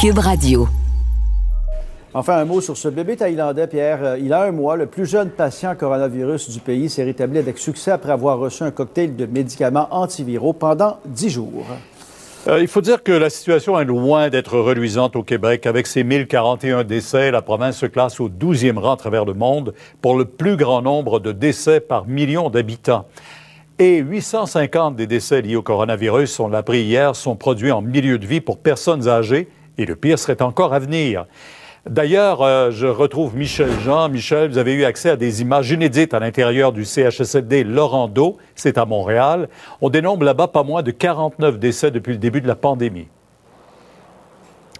Cube Radio. Enfin, un mot sur ce bébé thaïlandais, Pierre. Euh, Il a un mois. Le plus jeune patient coronavirus du pays s'est rétabli avec succès après avoir reçu un cocktail de médicaments antiviraux pendant dix jours. Euh, il faut dire que la situation est loin d'être reluisante au Québec. Avec ses 1041 décès, la province se classe au 12e rang à travers le monde pour le plus grand nombre de décès par million d'habitants. Et 850 des décès liés au coronavirus, on l'a appris hier, sont produits en milieu de vie pour personnes âgées. Et le pire serait encore à venir. D'ailleurs, euh, je retrouve Michel Jean. Michel, vous avez eu accès à des images inédites à l'intérieur du CHSLD Laurando. C'est à Montréal. On dénombre là-bas pas moins de 49 décès depuis le début de la pandémie.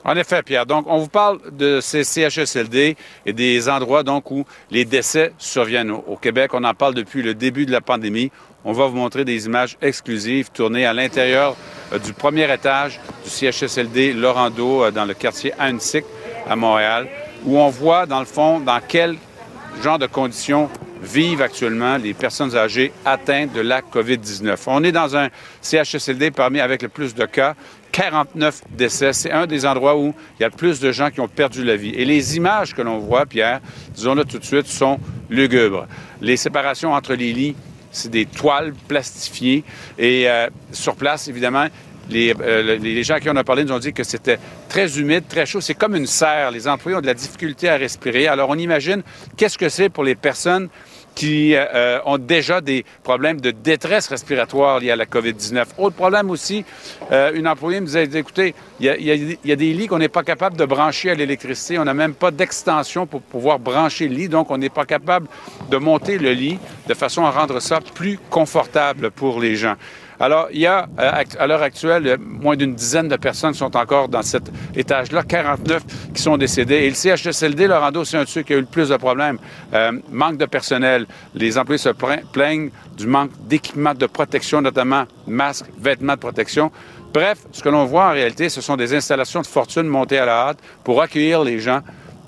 En effet, Pierre. Donc, on vous parle de ces CHSLD et des endroits donc où les décès surviennent au, au Québec. On en parle depuis le début de la pandémie. On va vous montrer des images exclusives tournées à l'intérieur euh, du premier étage du CHSLD Laurando euh, dans le quartier Annecy à Montréal, où on voit dans le fond dans quel genre de conditions vivent actuellement les personnes âgées atteintes de la COVID-19. On est dans un CHSLD parmi avec le plus de cas, 49 décès. C'est un des endroits où il y a le plus de gens qui ont perdu la vie. Et les images que l'on voit, Pierre, disons-le tout de suite, sont lugubres. Les séparations entre les lits, c'est des toiles plastifiées. Et euh, sur place, évidemment, les, euh, les, gens à qui on a parlé nous ont dit que c'était très humide, très chaud. C'est comme une serre. Les employés ont de la difficulté à respirer. Alors, on imagine qu'est-ce que c'est pour les personnes qui euh, ont déjà des problèmes de détresse respiratoire liés à la COVID-19. Autre problème aussi, euh, une employée me disait, écoutez, il y, a, des lits qu'on n'est pas capable de brancher à l'électricité. On n'a même pas d'extension pour pouvoir brancher le lit, donc on n'est pas capable de monter le lit de façon à rendre ça plus confortable pour les gens. Alors, il y a, à l'heure actuelle, moins d'une dizaine de personnes sont encore dans cet étage-là, 49 qui sont décédés. Et le CHSLD, Laurando, c'est un de ceux qui a eu le plus de problèmes. Euh, manque de personnel. Les employés se plaignent du manque d'équipement de protection, notamment masques, vêtements de protection. Bref, ce que l'on voit en réalité, ce sont des installations de fortune montées à la hâte pour accueillir les gens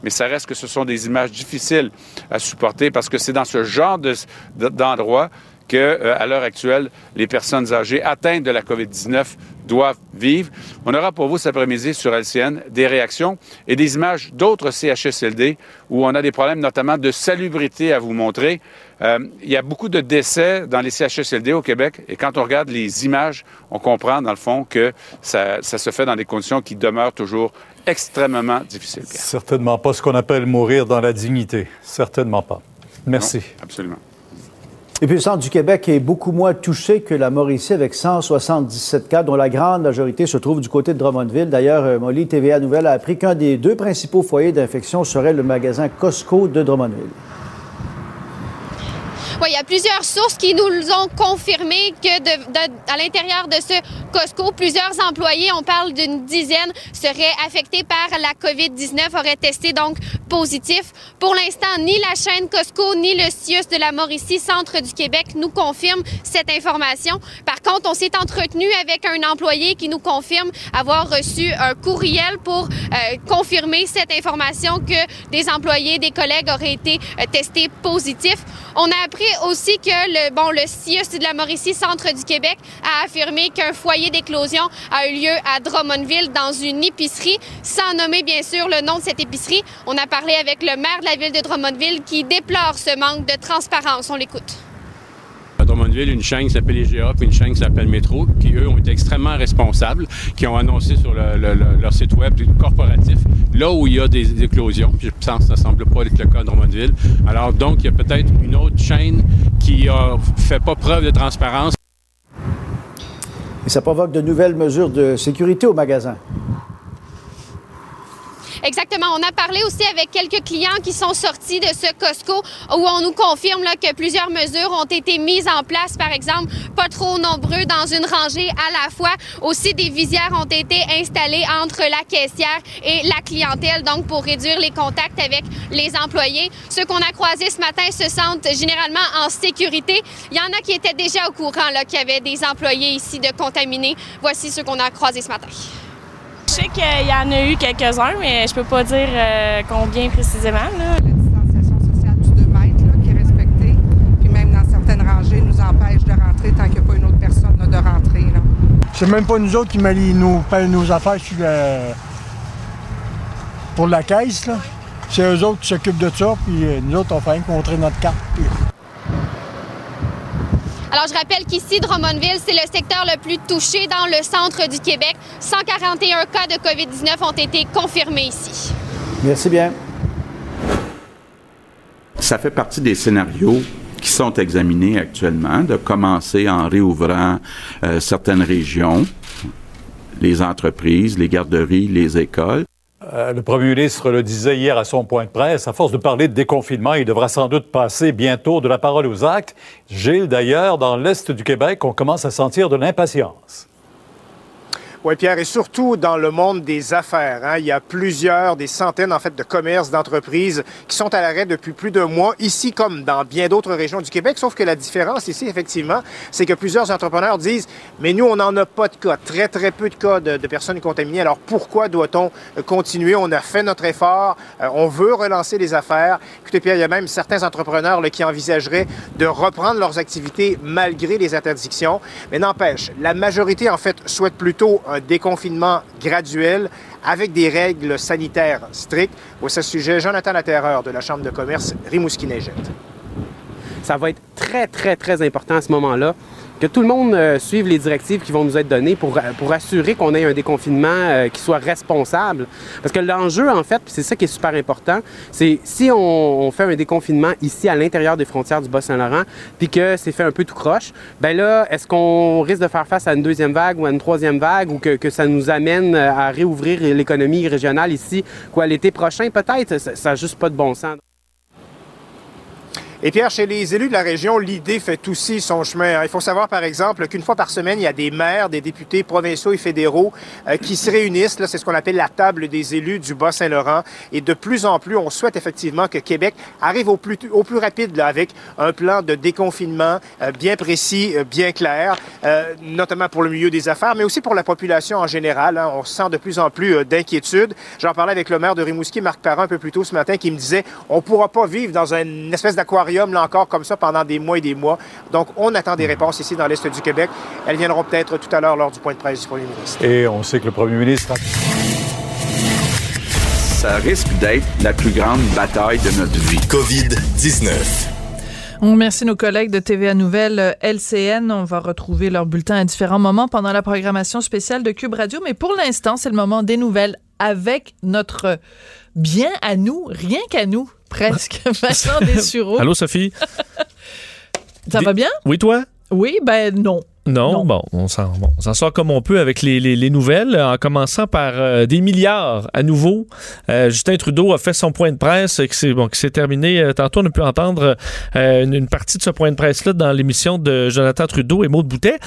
mais ça reste que ce sont des images difficiles à supporter parce que c'est dans ce genre d'endroit que, euh, à l'heure actuelle, les personnes âgées atteintes de la COVID-19 doivent vivre. On aura pour vous cet après-midi sur LCN des réactions et des images d'autres CHSLD où on a des problèmes notamment de salubrité à vous montrer. Euh, il y a beaucoup de décès dans les CHSLD au Québec et quand on regarde les images, on comprend dans le fond que ça, ça se fait dans des conditions qui demeurent toujours extrêmement difficiles. Certainement pas ce qu'on appelle mourir dans la dignité. Certainement pas. Merci. Non, absolument. Et puis le centre du Québec est beaucoup moins touché que la Mauricie avec 177 cas, dont la grande majorité se trouve du côté de Drummondville. D'ailleurs, Molly TVA Nouvelle a appris qu'un des deux principaux foyers d'infection serait le magasin Costco de Drummondville. Oui, il y a plusieurs sources qui nous ont confirmé que de, à l'intérieur de ce Costco, plusieurs employés, on parle d'une dizaine, seraient affectés par la COVID-19, auraient testé donc positif. Pour l'instant, ni la chaîne Costco ni le CIUS de la Mauricie, centre du Québec, nous confirment cette information. Par contre, on s'est entretenu avec un employé qui nous confirme avoir reçu un courriel pour euh, confirmer cette information que des employés, des collègues auraient été euh, testés positifs. On a appris aussi que le, bon, le CIUS de la Mauricie, centre du Québec, a affirmé qu'un foyer d'éclosion a eu lieu à Drummondville dans une épicerie, sans nommer bien sûr le nom de cette épicerie. On a parlé avec le maire de la ville de Drummondville qui déplore ce manque de transparence. On l'écoute. À Drummondville, une chaîne s'appelle IGA puis une chaîne s'appelle Métro, qui eux ont été extrêmement responsables, qui ont annoncé sur le, le, le, leur site web corporatif là où il y a des éclosions. Puis je ça ne semble pas être le cas à Drummondville. Alors donc, il y a peut-être une autre chaîne qui ne fait pas preuve de transparence. Et ça provoque de nouvelles mesures de sécurité au magasin. Exactement. On a parlé aussi avec quelques clients qui sont sortis de ce Costco où on nous confirme là, que plusieurs mesures ont été mises en place. Par exemple, pas trop nombreux dans une rangée à la fois. Aussi, des visières ont été installées entre la caissière et la clientèle, donc pour réduire les contacts avec les employés. Ceux qu'on a croisés ce matin se sentent généralement en sécurité. Il y en a qui étaient déjà au courant qu'il y avait des employés ici de contaminés. Voici ceux qu'on a croisés ce matin. Je sais qu'il y en a eu quelques-uns, mais je peux pas dire euh, combien précisément. Là. La distanciation sociale du 2 mètres là, qui est respectée, puis même dans certaines rangées, nous empêche de rentrer tant qu'il n'y a pas une autre personne là, de rentrer. Là. C'est même pas nous autres qui met nos, nos affaires sur le, pour la caisse. Là. C'est eux autres qui s'occupent de ça, puis euh, nous autres, on fait rien contrer notre carte. Puis... Alors, je rappelle qu'ici, Drummondville, c'est le secteur le plus touché dans le centre du Québec. 141 cas de COVID-19 ont été confirmés ici. Merci bien. Ça fait partie des scénarios qui sont examinés actuellement, de commencer en réouvrant euh, certaines régions, les entreprises, les garderies, les écoles. Euh, le premier ministre le disait hier à son point de presse, à force de parler de déconfinement, il devra sans doute passer bientôt de la parole aux actes. Gilles, d'ailleurs, dans l'Est du Québec, on commence à sentir de l'impatience. Oui, Pierre, et surtout dans le monde des affaires. Hein, il y a plusieurs, des centaines en fait de commerces, d'entreprises qui sont à l'arrêt depuis plus d'un mois, ici comme dans bien d'autres régions du Québec. Sauf que la différence ici, effectivement, c'est que plusieurs entrepreneurs disent, mais nous, on n'en a pas de cas, très très peu de cas de, personnes contaminées. Alors pourquoi doit-on continuer? On a fait notre effort, euh, on veut relancer les affaires. Écoutez, Pierre, il y a même certains entrepreneurs là, qui envisageraient de reprendre leurs activités malgré les interdictions. Mais n'empêche, la majorité en fait souhaite plutôt un déconfinement graduel avec des règles sanitaires strictes. Au ce sujet, Jonathan Laterreur de la Chambre de commerce Rimouski-Neigette. Ça va être très, très, très important à ce moment-là que tout le monde euh, suive les directives qui vont nous être données pour, pour assurer qu'on ait un déconfinement euh, qui soit responsable. Parce que l'enjeu, en fait, c'est ça qui est super important, c'est si on, on, fait un déconfinement ici à l'intérieur des frontières du Bas-Saint-Laurent, puis que c'est fait un peu tout croche, ben là, est-ce qu'on risque de faire face à une deuxième vague ou à une troisième vague ou que, que ça nous amène à réouvrir l'économie régionale ici, quoi, l'été prochain, peut-être? Ça n'a juste pas de bon sens. Et Pierre, chez les élus de la région, l'idée fait aussi son chemin. Il faut savoir, par exemple, qu'une fois par semaine, il y a des maires, des députés provinciaux et fédéraux euh, qui se réunissent. C'est ce qu'on appelle la table des élus du Bas-Saint-Laurent. Et de plus en plus, on souhaite effectivement que Québec arrive au plus, au plus rapide là, avec un plan de déconfinement euh, bien précis, euh, bien clair, notamment pour le milieu des affaires, mais aussi pour la population en général. Hein. On sent de plus en plus d'inquiétude. J'en parlais avec le maire de Rimouski, Marc Parent, un peu plus tôt ce matin, qui me disait on ne pourra pas vivre dans une espèce d'aquarium là encore comme ça pendant des mois et des mois. Donc, on attend des réponses ici dans l'Est du Québec. Elles viendront peut-être tout à l'heure lors du point de presse du premier ministre. Et on sait que le premier ministre... Ça risque d'être la plus grande bataille de notre vie. COVID-19. On remercie nos collègues de TVA Nouvelle LCN. On va retrouver leur bulletin à différents moments pendant la programmation spéciale de Cube Radio. Mais pour l'instant, c'est le moment des nouvelles avec notre bien à nous, rien qu'à nous, presque. Vincent Dessureau. Allô, Sophie? Ça va bien? Oui, toi? Oui, ben non. Non, non, bon, on s'en bon, sort comme on peut avec les, les, les nouvelles, en commençant par euh, des milliards à nouveau. Euh, Justin Trudeau a fait son point de presse qui s'est bon, terminé. Euh, tantôt, on a pu entendre une, une, partie de ce point de presse-là dans l'émission de Jonathan Trudeau et Maud Boutet.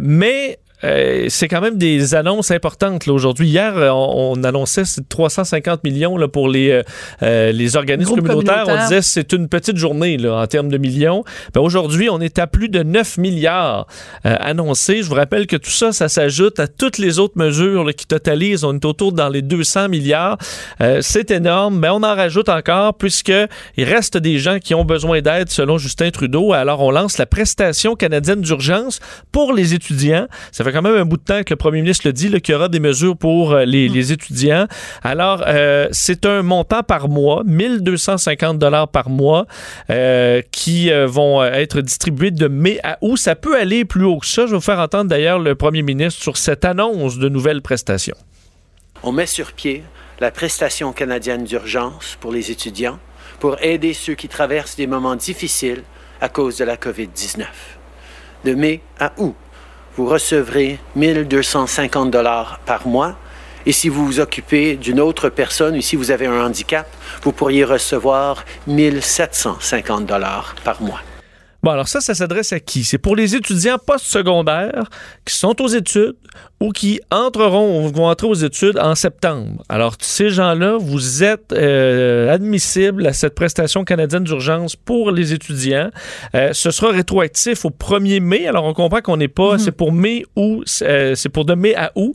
mais euh, c'est quand même des annonces importantes aujourd'hui. Hier, euh, on, on annonçait 350 millions là, pour les, euh, les organismes communautaires. On disait c'est une petite journée là, en termes de millions. Ben, aujourd'hui, on est à plus de 9 milliards annoncés. Je vous rappelle que tout ça, ça s'ajoute à toutes les autres mesures là, qui totalisent. On est autour dans les 200 milliards. c'est énorme, mais on en rajoute encore puisque il reste des gens qui ont besoin d'aide selon Justin Trudeau. Alors, on lance la prestation canadienne d'urgence pour les étudiants. Ça fait quand même un bout de temps que le premier ministre le dit, qu'il y aura des mesures pour euh, les, les étudiants. Alors, euh, c'est un montant par mois, 1250 dollars par mois, euh, qui euh, vont être distribués de mai à août. Ça peut aller plus haut que ça. Je vais vous faire entendre d'ailleurs le premier ministre sur cette annonce de nouvelles prestations. On met sur pied la prestation canadienne d'urgence pour les étudiants pour aider ceux qui traversent des moments difficiles à cause de la COVID-19. De mai à août, vous recevrez 1250 dollars par mois Et si vous vous occupez d'une autre personne ou si vous avez un handicap, vous pourriez recevoir 1750 dollars par mois. Bon, alors ça, ça s'adresse à qui? C'est pour les étudiants postsecondaires qui sont aux études ou qui entreront ou vont entrer aux études en septembre. Alors, ces gens-là, vous êtes euh, admissibles à cette prestation canadienne d'urgence pour les étudiants. Euh, ce sera rétroactif au 1er mai. Alors, on comprend qu'on n'est pas... C'est pour mai ou... euh, c'est pour de mai à août.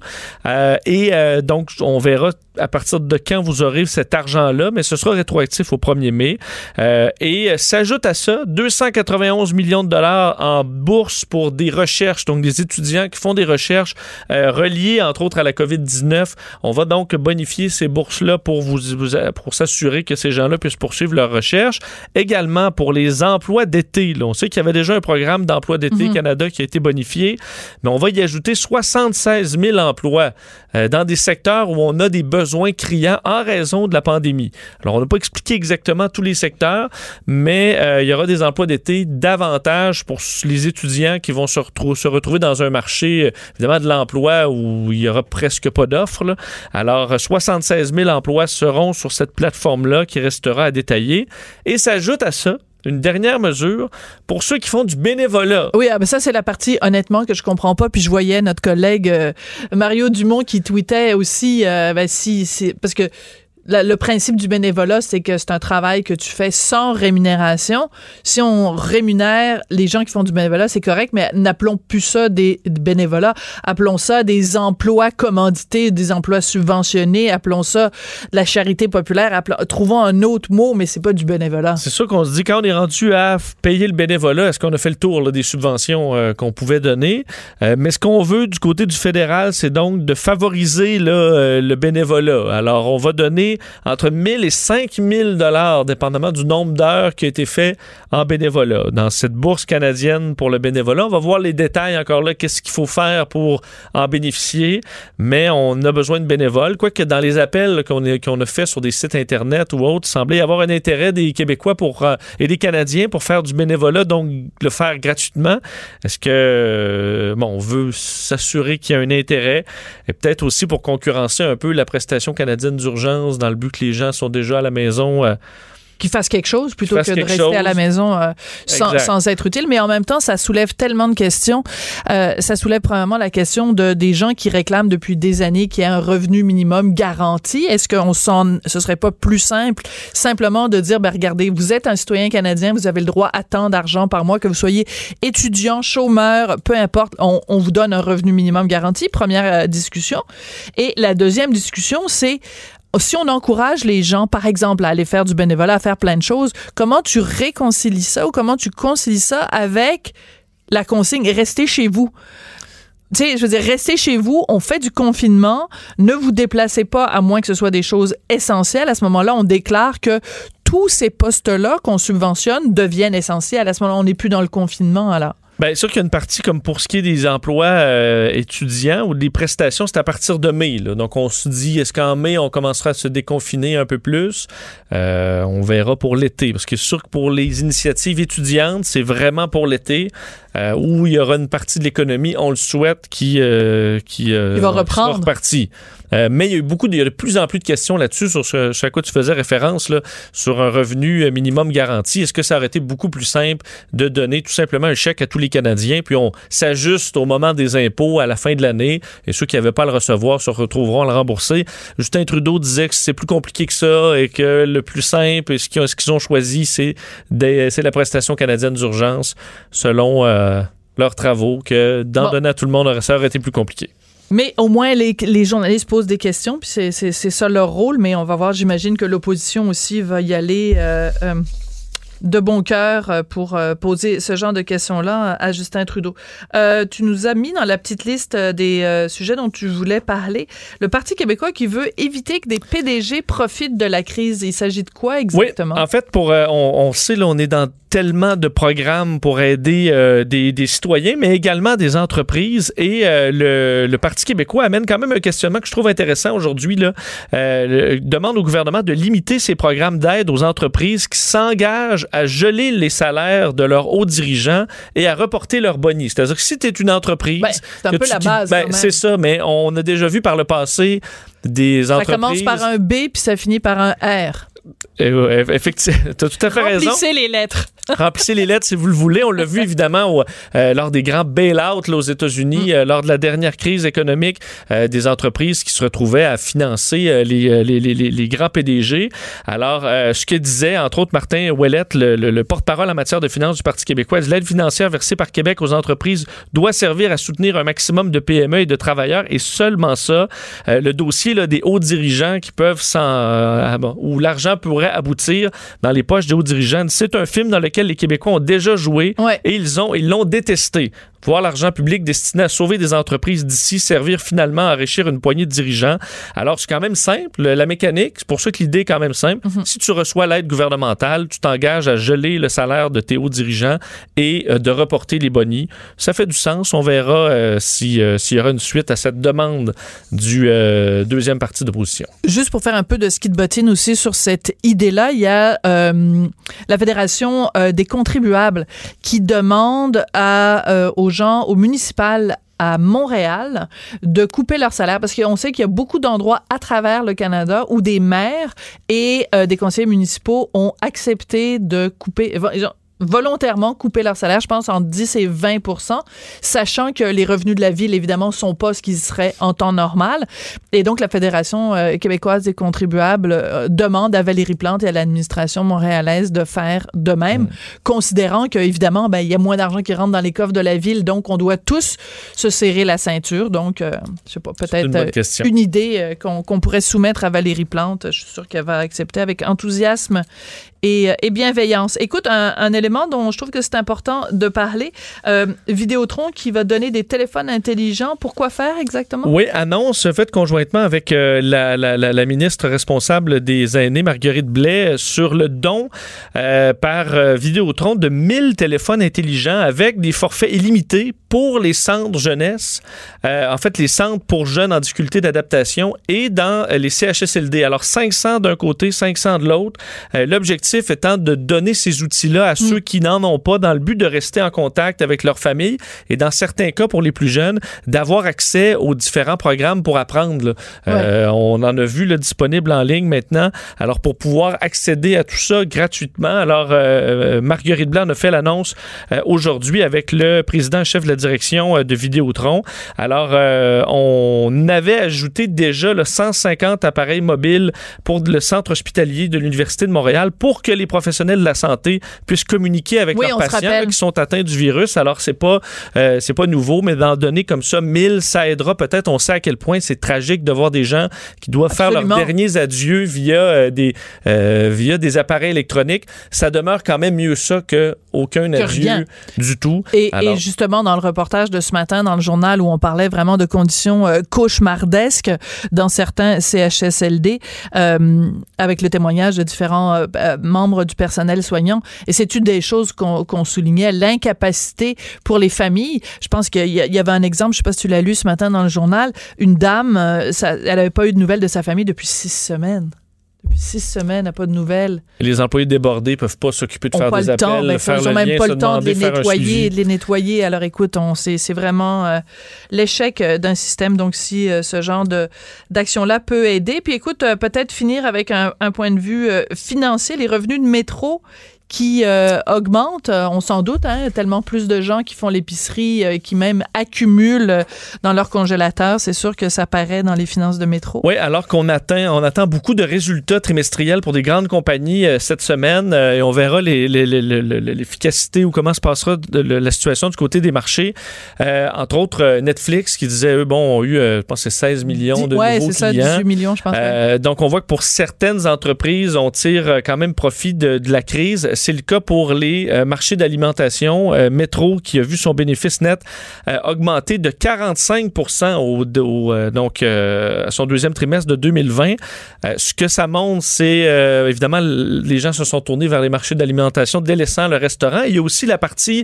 Et donc, on verra à partir de quand vous aurez cet argent-là, mais ce sera rétroactif au 1er mai. Et s'ajoute à ça 291 millions de dollars en bourse pour des recherches, donc des étudiants qui font des recherches euh, reliées, entre autres, à la COVID-19. On va donc bonifier ces bourses-là pour, vous, pour s'assurer que ces gens-là puissent poursuivre leurs recherches. Également pour les emplois d'été. On sait qu'il y avait déjà un programme d'emploi d'été Mhm. Canada qui a été bonifié, mais on va y ajouter 76 000 emplois euh, dans des secteurs où on a des besoins criants en raison de la pandémie. Alors, on n'a pas expliqué exactement tous les secteurs, mais euh, il y aura des emplois d'été davantage pour les étudiants qui vont se, retrou- se retrouver dans un marché, euh, évidemment, de l'emploi où il y aura presque pas d'offres. Alors, euh, 76 000 emplois seront sur cette plateforme-là qui restera à détailler. Et s'ajoute à ça une dernière mesure pour ceux qui font du bénévolat. Oui, ah ben ça, c'est la partie, honnêtement, que je comprends pas. Puis je voyais notre collègue euh, Mario Dumont qui tweetait aussi, euh, ben, si, si- parce que le principe du bénévolat, c'est que c'est un travail que tu fais sans rémunération. Si on rémunère les gens qui font du bénévolat, c'est correct, mais n'appelons plus ça des, bénévolats. Appelons ça des emplois commandités, des emplois subventionnés. Appelons ça la charité populaire. Trouvons un autre mot, mais c'est pas du bénévolat. C'est sûr qu'on se dit, quand on est rendu à payer le bénévolat, est-ce qu'on a fait le tour des subventions euh, qu'on pouvait donner? Euh, mais ce qu'on veut du côté du fédéral, c'est donc de favoriser euh, le bénévolat. Alors, on va donner entre 1000 et 5000 dollars, dépendamment du nombre d'heures qui a été fait en bénévolat. Dans cette bourse canadienne pour le bénévolat, on va voir les détails encore là, qu'est-ce qu'il faut faire pour en bénéficier, mais on a besoin de bénévoles. Quoique dans les appels là, qu'on a, qu'on a fait sur des sites Internet ou autres, il semblait y avoir un intérêt des Québécois pour, euh, et des Canadiens pour faire du bénévolat, donc le faire gratuitement. Est-ce que, euh, bon, on veut s'assurer qu'il y a un intérêt et peut-être aussi pour concurrencer un peu la prestation canadienne d'urgence dans le but que les gens sont déjà à la maison. euh, qu'ils fassent quelque chose plutôt que de rester à la maison euh, sans, être utile. Mais en même temps, ça soulève tellement de questions. Euh, ça soulève premièrement la question de des gens qui réclament depuis des années qu'il y ait un revenu minimum garanti. Est-ce qu'on s'en, ce serait pas plus simple simplement de dire, ben regardez, vous êtes un citoyen canadien, vous avez le droit à tant d'argent par mois, que vous soyez étudiant, chômeur, peu importe, on, on vous donne un revenu minimum garanti. Première euh, discussion. Et la deuxième discussion, c'est si on encourage les gens, par exemple, à aller faire du bénévolat, à faire plein de choses, comment tu réconcilies ça ou comment tu concilies ça avec la consigne restez chez vous? Tu sais, je veux dire, restez chez vous, on fait du confinement, ne vous déplacez pas à moins que ce soit des choses essentielles. À ce moment-là, on déclare que tous ces postes-là qu'on subventionne deviennent essentiels. À ce moment-là, on n'est plus dans le confinement, alors. Bien sûr qu'il y a une partie comme pour ce qui est des emplois euh, étudiants ou des prestations, c'est à partir de mai. là. Donc on se dit, est-ce qu'en mai, on commencera à se déconfiner un peu plus? Euh, on verra pour l'été. Parce que c'est sûr que pour les initiatives étudiantes, c'est vraiment pour l'été euh, où il y aura une partie de l'économie, on le souhaite, qui, euh, qui, euh, Qui va sera reprendre. repartie. Euh, mais il y a eu beaucoup, de, il y a de plus en plus de questions là-dessus sur ce, ce à quoi tu faisais référence, là, sur un revenu euh, minimum garanti. Est-ce que ça aurait été beaucoup plus simple de donner tout simplement un chèque à tous les Canadiens, puis on s'ajuste au moment des impôts à la fin de l'année, et ceux qui n'avaient pas à le recevoir se retrouveront à le rembourser? Justin Trudeau disait que c'est plus compliqué que ça et que le plus simple, et ce qu'ils ont, choisi, c'est des- c'est la prestation canadienne d'urgence, selon euh, leurs travaux, que d'en Bon. donner à tout le monde, ça aurait été plus compliqué. Mais au moins, les, les journalistes posent des questions, puis c'est- c'est c'est ça leur rôle. Mais on va voir, j'imagine que l'opposition aussi va y aller euh, euh, de bon cœur euh, pour poser ce genre de questions-là à Justin Trudeau. Euh, tu nous as mis dans la petite liste des euh, sujets dont tu voulais parler. Le Parti québécois qui veut éviter que des PDG profitent de la crise. Il s'agit de quoi exactement? Oui, en fait, pour, euh, on, on sait, là, on est dans tellement de programmes pour aider euh, des, des citoyens, mais également des entreprises. Et euh, le, le Parti québécois amène quand même un questionnement que je trouve intéressant aujourd'hui. Là. Euh, le- demande au gouvernement de limiter ses programmes d'aide aux entreprises qui s'engagent à geler les salaires de leurs hauts dirigeants et à reporter leurs bonnies. C'est-à-dire que si tu es une entreprise... Ben, c'est un peu la dis- base, ben. C'est ça, mais on a déjà vu par le passé des Ça entreprises... commence par un B puis ça finit par un R. Euh, effectivement, tu as tout à fait raison. Remplissez les lettres. Remplissez les lettres si vous le voulez. On l'a vu évidemment au- euh, lors des grands bail-outs aux États-Unis, euh, lors de la dernière crise économique, euh, des entreprises qui se retrouvaient à financer les, les, les- les- les grands PDG. Alors, ce que disait, entre autres, Martin Ouellette, le, le- le porte-parole en matière de finances du Parti québécois, l'aide financière versée par Québec aux entreprises doit servir à soutenir un maximum de PME et de travailleurs et seulement ça. Le dossier là, des hauts dirigeants qui peuvent s'en... euh, ah bon, où l'argent pourrait aboutir dans les poches des hauts dirigeants. C'est un film dans lequel les Québécois ont déjà joué et ils ont ils l'ont détesté. Voir l'argent public destiné à sauver des entreprises d'ici servir finalement à enrichir une poignée de dirigeants. Alors, c'est quand même simple, la mécanique. C'est pour ça que l'idée est quand même simple. Si tu reçois l'aide gouvernementale, tu t'engages à geler le salaire de tes hauts dirigeants et euh, de reporter les bonnies. Ça fait du sens. On verra euh, euh, s'il y aura une suite à cette demande du euh, deuxième parti d'opposition. Juste pour faire un peu de ski de bottine aussi sur cette idée-là, il y a la Fédération des contribuables qui demande à, euh, aux gens, aux municipales à Montréal de couper leur salaire parce qu'on sait qu'il y a beaucoup d'endroits à travers le Canada où des maires et euh, des conseillers municipaux ont accepté de couper volontairement couper leur salaire, je pense entre 10 et 20 sachant que les revenus de la ville, évidemment, sont pas ce qu'ils seraient en temps normal. Et donc, la Fédération euh, québécoise des contribuables euh, demande à Valérie Plante et à l'administration montréalaise de faire de même, considérant que, évidemment, ben, il y a moins d'argent qui rentre dans les coffres de la ville, donc on doit tous se serrer la ceinture. Donc, euh, je sais pas, peut-être une euh, une idée qu'on qu'on pourrait soumettre à Valérie Plante. Je suis sûre qu'elle va accepter avec enthousiasme et, euh, et bienveillance. Écoute, un, élément dont je trouve que c'est important de parler, euh, Vidéotron qui va donner des téléphones intelligents. Pourquoi faire exactement? Oui, annonce faite conjointement avec euh, la, ministre responsable des aînés, Marguerite Blais, sur le don euh, par Vidéotron de 1000 téléphones intelligents avec des forfaits illimités pour les centres jeunesse, euh, en fait les centres pour jeunes en difficulté d'adaptation et dans euh, les CHSLD. Alors 500 d'un côté, 500 de l'autre. Euh, L'objectif étant de donner ces outils-là à ceux qui n'en ont pas dans le but de rester en contact avec leur famille et dans certains cas pour les plus jeunes, d'avoir accès aux différents programmes pour apprendre. Euh, on en a vu le disponible en ligne maintenant. Alors pour pouvoir accéder à tout ça gratuitement, alors euh, Marguerite Blanc a fait l'annonce aujourd'hui avec le président chef de la direction euh, de Vidéotron. Alors euh, on avait ajouté déjà le 150 appareils mobiles pour le centre hospitalier de l'Université de Montréal pour que les professionnels de la santé puissent communiquer avec Oui, leurs patients là, qui sont atteints du virus. Alors c'est pas euh, c'est pas nouveau, mais d'en donner comme ça 1000, ça aidera peut-être. On sait à quel point c'est tragique de voir des gens qui doivent faire leurs derniers adieux via euh, des via des appareils électroniques. Ça demeure quand même mieux ça que aucun Que adieu rien. du tout. Et, Alors, et justement, dans le reportage de ce matin, dans le journal où on parlait vraiment de conditions euh, cauchemardesques dans certains CHSLD, euh, avec le témoignage de différents euh, membres du personnel soignant. Et c'est une des choses qu'on soulignait, l'incapacité pour les familles. Je pense qu'il y, avait un exemple, je sais pas si tu l'as lu ce matin dans le journal, une dame, elle n'avait pas eu de nouvelles de sa famille depuis six semaines. Six semaines, pas de nouvelles. les employés débordés peuvent pas s'occuper de ont faire pas des le appels, temps, ben, faire ils le ont même pas le temps de les nettoyer, de les nettoyer. Alors écoute, on c'est c'est vraiment euh, l'échec euh, d'un système. Donc si euh, ce genre de d'action là peut aider, puis écoute euh, peut-être finir avec un, un point de vue financier, les revenus de métro qui euh, augmentent, euh, on s'en doute, hein, tellement plus de gens qui font l'épicerie, euh, qui même accumulent euh, dans leur congélateur, c'est sûr que ça paraît dans les finances de métro. Oui, alors qu'on atteint, on attend beaucoup de résultats trimestriels pour des grandes compagnies euh, cette semaine et on verra l'efficacité ou comment se passera de- la situation du côté des marchés. Entre autres, Netflix qui disait, eux, bon, ont eu, je pense, que c'est 16 millions de ouais, nouveaux c'est ça, clients. 18 millions, je pense. donc, on voit que pour certaines entreprises, on tire quand même profit de, de la crise. C'est le cas pour les euh, marchés d'alimentation. Euh, Metro, qui a vu son bénéfice net euh, augmenter de 45 au, au, son deuxième trimestre de 2020. Euh, ce que ça montre, c'est évidemment, les gens se sont tournés vers les marchés d'alimentation, délaissant le restaurant. Il y a aussi la partie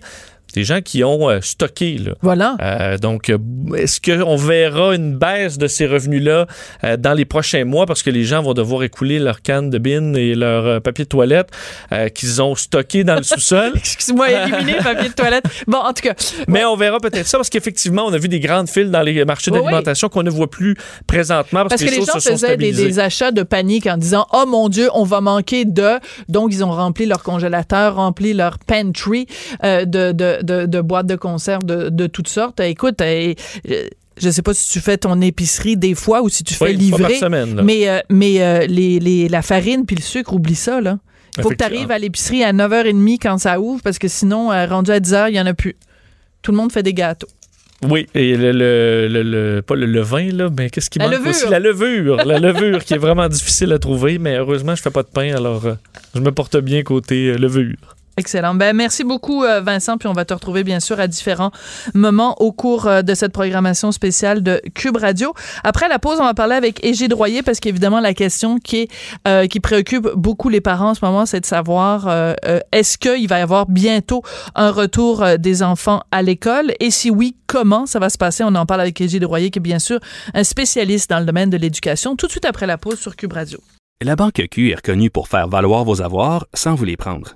des gens qui ont euh, stocké. Là. Voilà. Euh, donc, euh, est-ce qu'on verra une baisse de ces revenus-là euh, dans les prochains mois? Parce que les gens vont devoir écouler leurs cannes de bin et leur papier de toilette qu'ils ont stocké dans le sous-sol? Excuse-moi, éliminer le papier de toilette. Bon, en tout cas. Mais on verra peut-être ça parce qu'effectivement, on a vu des grandes files dans les marchés Oui, d'alimentation qu'on ne voit plus présentement parce, Parce que les gens se faisaient des, des achats de panique en disant Oh mon Dieu, on va manquer de. Donc, ils ont rempli leur congélateur, rempli leur pantry euh, de, de, de, de boîtes de conserve de, de toutes sortes. Écoute, euh, je sais pas si tu fais ton épicerie des fois ou si tu fais Oui, une fois par livrer. semaine, mais euh, mais euh, les, les, la farine puis le sucre, oublie ça, là. Il faut que tu arrives à l'épicerie à 9h30 quand ça ouvre parce que sinon, euh, rendu à 10h, il y en a plus. Tout le monde fait des gâteaux. Oui, et le, le, le- le- pas le levain, là, mais qu'est-ce qui La manque levure. aussi? La levure. la levure qui est vraiment difficile à trouver, mais heureusement, je fais pas de pain, alors je me porte bien côté levure. Excellent. Ben, merci beaucoup, euh, Vincent. Puis on va te retrouver, bien sûr, à différents moments au cours euh, de cette programmation spéciale de Cube Radio. Après la pause, on va parler avec Égide Royer parce qu'évidemment, la question qui, euh, préoccupe beaucoup les parents en ce moment, c'est de savoir euh, est-ce qu'il va y avoir bientôt un retour des enfants à l'école? Et si oui, comment ça va se passer? On en parle avec Égide Royer, qui est bien sûr un spécialiste dans le domaine de l'éducation, tout de suite après la pause sur Cube Radio. La Banque Q est reconnue pour faire valoir vos avoirs sans vous les prendre.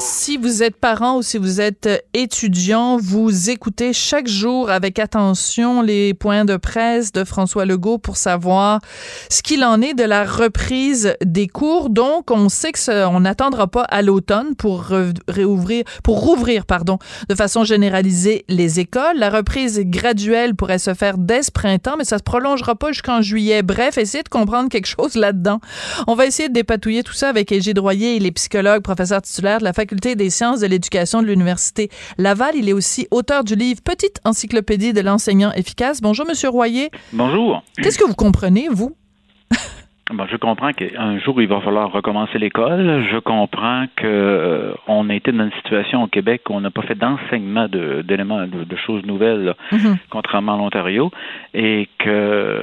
Si vous êtes parent ou si vous êtes euh, étudiant, vous écoutez chaque jour avec attention les points de presse de François Legault pour savoir ce qu'il en est de la reprise des cours. Donc, on sait que ce- on n'attendra pas à l'automne pour réouvrir, pour rouvrir, pardon, de façon généralisée les écoles. La reprise graduelle pourrait se faire dès ce printemps, mais ça se prolongera pas jusqu'en juillet. Bref, essayez de comprendre quelque chose là-dedans. On va essayer de dépatouiller tout ça avec Égide Royer, il est psychologue, professeur titulaire de la Faculté des sciences de l'éducation de l'Université Laval. Il est aussi auteur du livre Petite encyclopédie de l'enseignant efficace. Bonjour, Monsieur Royer. Bonjour. Qu'est-ce que vous comprenez, vous? Bon, je comprends qu'un jour, il va falloir recommencer l'école. Je comprends que euh, on a été dans une situation au Québec où on n'a pas fait d'enseignement de- d'éléments, de, de choses nouvelles, là, contrairement à l'Ontario, et que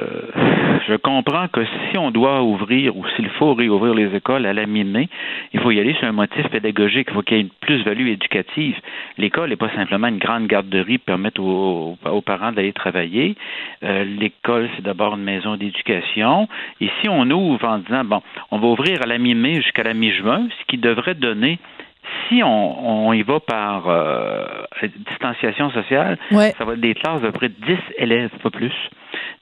je comprends que si on doit ouvrir ou s'il faut réouvrir les écoles à la mi-mai, il faut y aller sur un motif pédagogique. Il faut qu'il y ait une plus-value éducative. L'école n'est pas simplement une grande garderie pour permettre aux, aux parents d'aller travailler. Euh, L'école, c'est d'abord une maison d'éducation. Et si on ouvre en disant, bon, on va ouvrir à la mi-mai jusqu'à la mi-juin, ce qui devrait donner si on, on y va par euh, distanciation sociale, Ouais. ça va être des classes de près de 10 élèves, pas plus.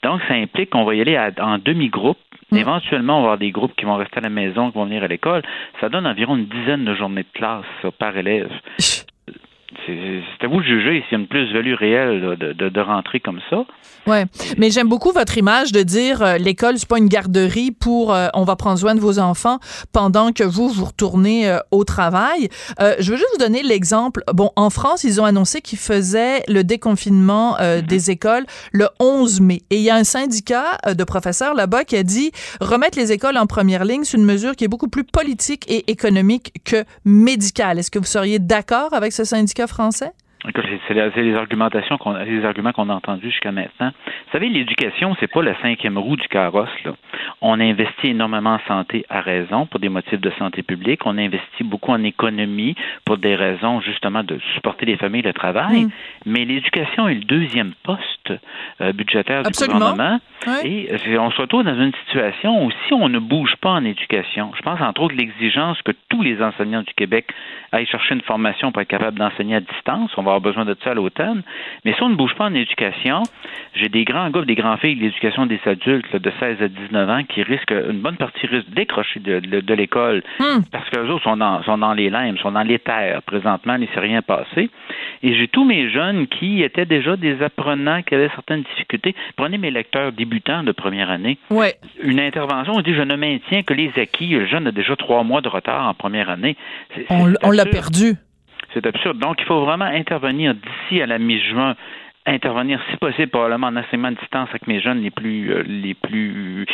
Donc, ça implique qu'on va y aller à- en demi-groupe. Éventuellement, on va avoir des groupes qui vont rester à la maison, qui vont venir à l'école. Ça donne environ une dizaine de journées de classe ça, par élève. C'est à vous de juger s'il y a une plus-value réelle là, de, de, de rentrer comme ça. Ouais, mais j'aime beaucoup votre image de dire euh, l'école c'est pas une garderie pour euh, on va prendre soin de vos enfants pendant que vous vous retournez euh, au travail. Euh, je veux juste vous donner l'exemple. Bon, en France, ils ont annoncé qu'ils faisaient le déconfinement euh, des écoles le 11 mai et il y a un syndicat de professeurs là-bas qui a dit remettre les écoles en première ligne, c'est une mesure qui est beaucoup plus politique et économique que médicale. Est-ce que vous seriez d'accord avec ce syndicat français? C'est- les argumentations qu'on les arguments qu'on a entendus jusqu'à maintenant. Vous savez, l'éducation, c'est pas la cinquième roue du carrosse. Là. On investit énormément en santé à raison pour des motifs de santé publique. On investit beaucoup en économie pour des raisons justement de supporter les familles, le travail. Mm. Mais l'éducation est le deuxième poste euh, budgétaire du Absolument. gouvernement. Et euh, on se retrouve dans une situation où si on ne bouge pas en éducation, je pense entre autres l'exigence que tous les enseignants du Québec aillent chercher une formation pour être capable d'enseigner à distance. On va avoir besoin de ça à l'automne. Mais si on ne bouge pas en éducation, j'ai des grands gars, des grands filles de l'éducation des adultes là, de 16 à 19 ans qui risquent, une bonne partie risque de décrocher de, de- de l'école parce que les autres sont dans, sont dans les limbes, sont dans l'éther présentement, il ne s'est rien passé. Et j'ai tous mes jeunes qui étaient déjà des apprenants, qui avaient certaines difficultés. Prenez mes lecteurs débutants de première année. Ouais. Une intervention, on dit je ne maintiens que les acquis. Le jeune a déjà trois mois de retard en première année. On, l'a perdu. C'est absurde. Donc, il faut vraiment intervenir d'ici à la mi-juin. Intervenir, si possible, probablement en enseignement à distance avec mes jeunes les plus, euh, les plus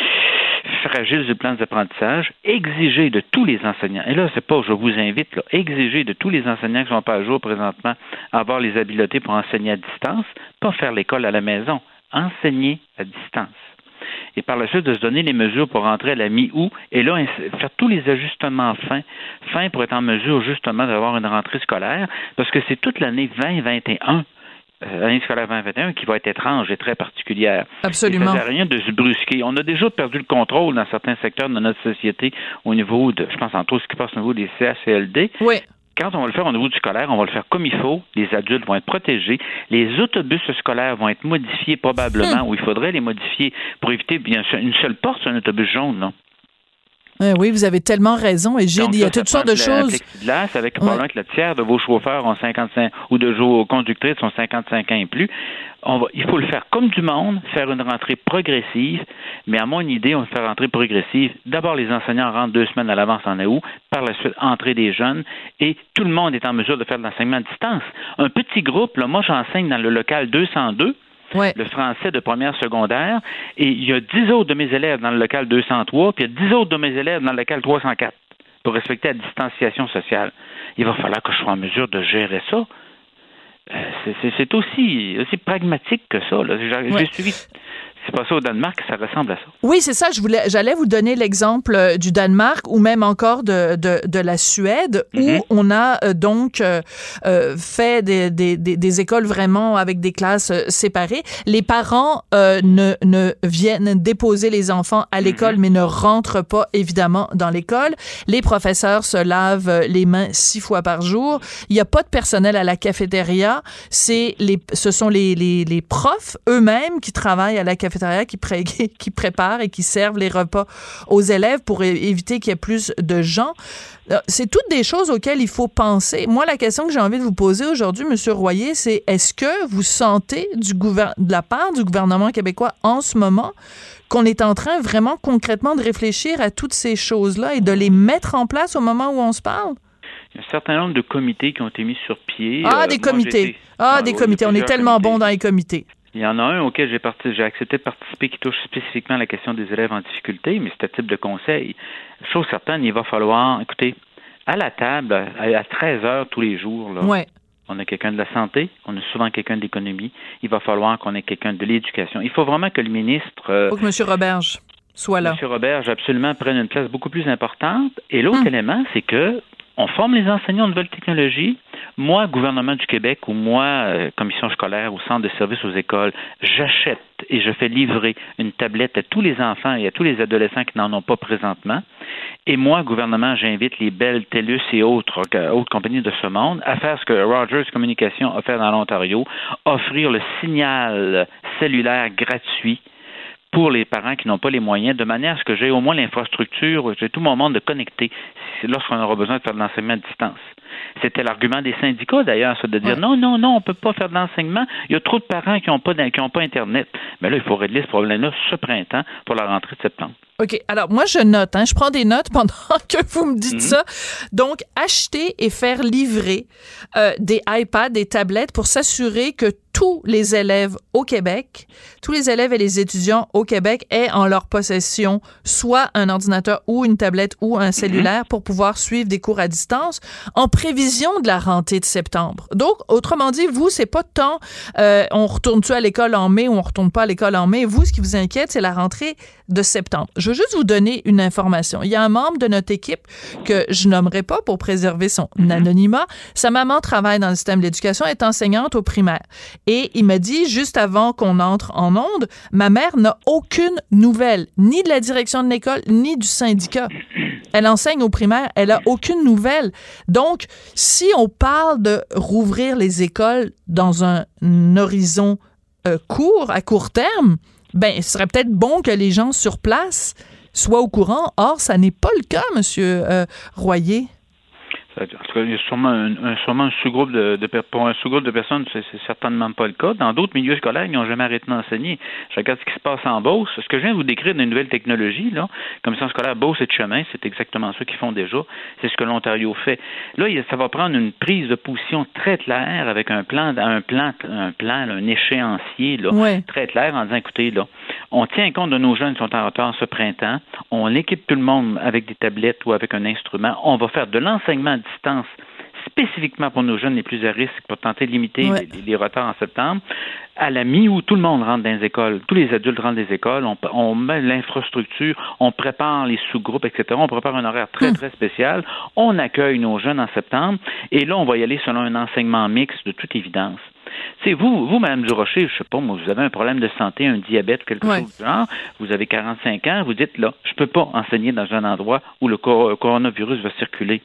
fragiles du plan d'apprentissage. Exiger de tous les enseignants, et là, c'est pas je vous invite, exiger de tous les enseignants qui sont pas à jour présentement à avoir les habiletés pour enseigner à distance, pas faire l'école à la maison, enseigner à distance et par la suite de se donner les mesures pour rentrer à la mi-août et là faire tous les ajustements fins, fins pour être en mesure justement d'avoir une rentrée scolaire parce que c'est toute l'année 2021 euh, l'année scolaire 2021 qui va être étrange et très particulière. Absolument. Il ne rien de se brusquer. On a déjà perdu le contrôle dans certains secteurs de notre société au niveau de, je pense entre autres ce qui passe au niveau des CHCLD. Oui. Quand on va le faire au niveau du scolaire, on va le faire comme il faut. Les adultes vont être protégés. Les autobus scolaires vont être modifiés probablement, ou il faudrait les modifier pour éviter bien une seule porte sur un autobus jaune. Non? Euh, oui, vous avez tellement raison. Et Donc, il y a toutes sortes de choses. plexiglas avec probablement que le tiers de vos chauffeurs ont 55 ou de vos conductrices ont 55 ans et plus. On va, il faut le faire comme du monde, faire une rentrée progressive, mais à mon idée, on va faire rentrée progressive. D'abord, les enseignants rentrent deux semaines à l'avance en août, par la suite, entrée des jeunes, et tout le monde est en mesure de faire de l'enseignement à distance. Un petit groupe, là, moi j'enseigne dans le local 202, le français de première secondaire, et il y a 10 autres de mes élèves dans le local 203, puis il y a 10 autres de mes élèves dans le local 304 pour respecter la distanciation sociale. Il va falloir que je sois en mesure de gérer ça. Euh, c'est- aussi, aussi pragmatique que ça. j'ai suivi. C'est pas ça au Danemark, ça ressemble à ça. Oui, c'est ça. Je voulais, j'allais vous donner l'exemple euh, du Danemark ou même encore de, de, de la Suède où Mhm. on a euh, donc euh, fait des, des, des, des écoles vraiment avec des classes séparées. Les parents euh, ne, ne viennent déposer les enfants à l'école mais ne rentrent pas évidemment dans l'école. Les professeurs se lavent les mains six fois par jour. Il n'y a pas de personnel à la cafétéria. C'est les, ce sont les, les, les profs eux-mêmes qui travaillent à la cafétéria, qui, pré- qui préparent et qui servent les repas aux élèves pour éviter qu'il y ait plus de gens. Euh, C'est toutes des choses auxquelles il faut penser. Moi, la question que j'ai envie de vous poser aujourd'hui, Monsieur Royer, c'est est-ce que vous sentez du de la part du gouvernement québécois en ce moment qu'on est en train vraiment concrètement de réfléchir à toutes ces choses-là et de les mettre en place au moment où on se parle? Il y a un certain nombre de comités qui ont été mis sur pied. Ah, Euh, des moi, comités. Ah, Ah, des oui, comités. On est tellement comités. bons dans les comités. Il y en a un auquel j'ai parti- j'ai accepté de participer qui touche spécifiquement à la question des élèves en difficulté, mais c'est un type de conseil. Chose certaine, il va falloir, écoutez, à la table, à, à 13 heures tous les jours, là, Ouais. on a quelqu'un de la santé, on a souvent quelqu'un de l'économie, il va falloir qu'on ait quelqu'un de l'éducation. Il faut vraiment que le ministre... euh, Faut que M. Roberge soit là. M. Robert, absolument, prenne une place beaucoup plus importante. Et l'autre Hum. élément, c'est que on forme les enseignants aux nouvelles technologies. Moi, gouvernement du Québec ou moi, euh, commission scolaire ou centre de services aux écoles, j'achète et je fais livrer une tablette à tous les enfants et à tous les adolescents qui n'en ont pas présentement. Et moi, gouvernement, j'invite les Bell, TELUS et autres, autres compagnies de ce monde à faire ce que Rogers Communication a fait dans l'Ontario, offrir le signal cellulaire gratuit pour les parents qui n'ont pas les moyens, de manière à ce que j'ai au moins l'infrastructure, j'ai tout mon monde de connecter lorsqu'on aura besoin de faire de l'enseignement à distance. C'était l'argument des syndicats d'ailleurs, de dire non, non, non, on peut pas faire de l'enseignement. Il y a trop de parents qui n'ont pas, d'in- qui ont pas Internet. Mais là, il faut régler ce problème-là ce printemps pour la rentrée de septembre. OK. Alors, moi, je note. Hein, je prends des notes pendant que vous me dites Mhm. ça. Donc, acheter et faire livrer euh, des iPads, des tablettes pour s'assurer que tous les élèves au Québec, tous les élèves et les étudiants au Québec aient en leur possession soit un ordinateur ou une tablette ou un cellulaire pour pouvoir suivre des cours à distance en prévision de la rentrée de septembre. Donc, autrement dit, vous, c'est pas tant euh, on retourne-tu à l'école en mai ou on retourne pas à l'école en mai. Vous, ce qui vous inquiète, c'est la rentrée de septembre. Je veux juste vous donner une information. Il y a un membre de notre équipe que je nommerai pas pour préserver son anonymat. Sa maman travaille dans le système de l'éducation, est enseignante au primaire. Et il m'a dit, juste avant qu'on entre en onde, ma mère n'a aucune nouvelle, ni de la direction de l'école, ni du syndicat. Elle enseigne au primaire, elle a aucune nouvelle. Donc, si on parle de rouvrir les écoles dans un horizon euh, court, à court terme, ben, ce serait peut-être bon que les gens sur place soient au courant. Or, ça n'est pas le cas, Monsieur euh, Royer. En tout cas, il y a sûrement un, un- sûrement un sous-groupe de, de pour un sous-groupe de personnes, c'est c'est certainement pas le cas. Dans d'autres milieux scolaires, ils n'ont jamais arrêté d'enseigner. Je regarde ce qui se passe en Beauce. Ce que je viens de vous décrire d'une nouvelle technologie, là, commission scolaire Beauce et de chemin, c'est exactement ça qu'ils font déjà. C'est ce que l'Ontario fait. Là, ça va prendre une prise de position très claire avec un plan, un plan, un plan, là, un échéancier, là, Ouais. très clair en disant, écoutez, là, on tient compte de nos jeunes qui sont en retard ce printemps, on équipe tout le monde avec des tablettes ou avec un instrument, on va faire de l'enseignement distance spécifiquement pour nos jeunes les plus à risque pour tenter de limiter Ouais. les, les retards en septembre. À la mi-août, tout le monde rentre dans les écoles, tous les adultes rentrent dans les écoles, on, on met l'infrastructure, on prépare les sous-groupes, etc. On prépare un horaire très, très spécial. On accueille nos jeunes en septembre et là, on va y aller selon un enseignement mixte de toute évidence. C'est vous, vous, Mme Durocher, je sais pas, moi, vous avez un problème de santé, un diabète, quelque Ouais. chose du genre, vous avez 45 ans, vous dites là, je peux pas enseigner dans un endroit où le cor- coronavirus va circuler.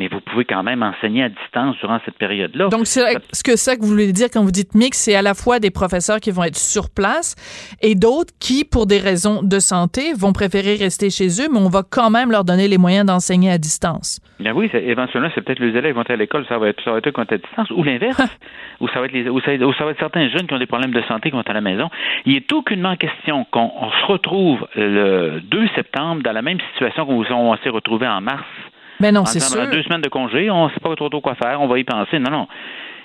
Mais vous pouvez quand même enseigner à distance durant cette période-là. Donc, c'est ce que ça que vous voulez dire quand vous dites mix, c'est à la fois des professeurs qui vont être sur place et d'autres qui, pour des raisons de santé, vont préférer rester chez eux, mais on va quand même leur donner les moyens d'enseigner à distance. Ben oui, éventuellement, c'est peut-être les élèves qui vont être à l'école, ça va être, ça va être eux qui vont être à distance, ou l'inverse, ou ça va être les, ou ça, ou ça va être certains jeunes qui ont des problèmes de santé qui vont être à la maison. Il est aucunement question qu'on on se retrouve le 2 septembre dans la même situation qu'on on s'est retrouvé en mars. Ben non, c'est sûr. ben, Deux semaines de congé, on ne sait pas trop, trop quoi faire, on va y penser. Non, non.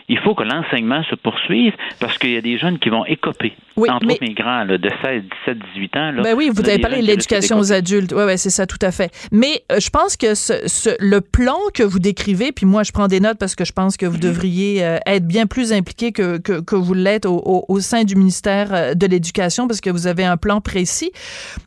Il faut que l'enseignement se poursuive parce qu'il y a des jeunes qui vont écoper. Oui, Entre mais- autres, mes grands là, de 16, 17, 18 ans. Là, Ben oui, vous avez parlé de l'éducation aux adultes. Oui, ouais, c'est ça, tout à fait. Mais euh, je pense que ce, ce- le plan que vous décrivez, puis moi, je prends des notes parce que je pense que vous devriez euh, être bien plus impliqué que, que, que vous l'êtes au, au- au sein du ministère euh, de l'Éducation parce que vous avez un plan précis.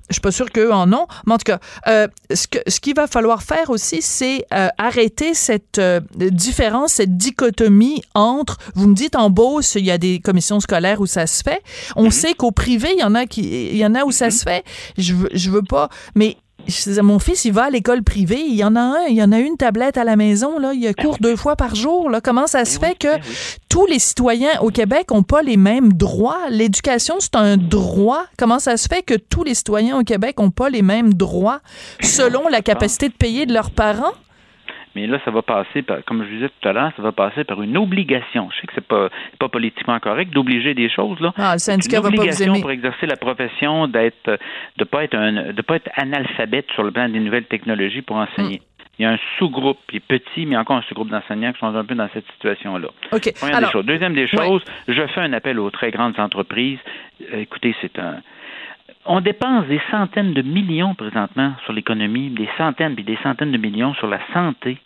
Je suis pas sûre qu'eux en ont. Mais en tout cas, euh, ce, qu'il va falloir faire aussi, c'est arrêter cette différence, cette dichotomie entre, vous me dites en Beauce, il y a des commissions scolaires où ça se fait. On sait qu'au privé, il y en a qui, il y en a où ça se fait. Je veux, je veux pas, mais mon fils, il va à l'école privée. Il y en a un, il y en a une tablette à la maison. Là, il a cours deux fois par jour. Là, comment ça se fait que tous les citoyens au Québec ont pas les mêmes droits? L'éducation, c'est un droit. Comment ça se fait que tous les citoyens au Québec ont pas les mêmes droits selon la capacité de payer de leurs parents? Mais là, ça va passer, par, comme je disais tout à l'heure, ça va passer par une obligation. Je sais que c'est pas, pas politiquement correct d'obliger des choses là. Ah, le syndicat une va pas vous obligation pour exercer la profession d'être, de pas être un, de pas être analphabète sur le plan des nouvelles technologies pour enseigner. Il y a un sous-groupe, qui est petit, mais encore un sous-groupe d'enseignants qui sont un peu dans cette situation-là. OK. Première Alors, des choses. Deuxième des choses, je fais un appel aux très grandes entreprises. Euh, écoutez, c'est un. On dépense des centaines de millions présentement sur l'économie, des centaines puis des centaines de millions sur la santé.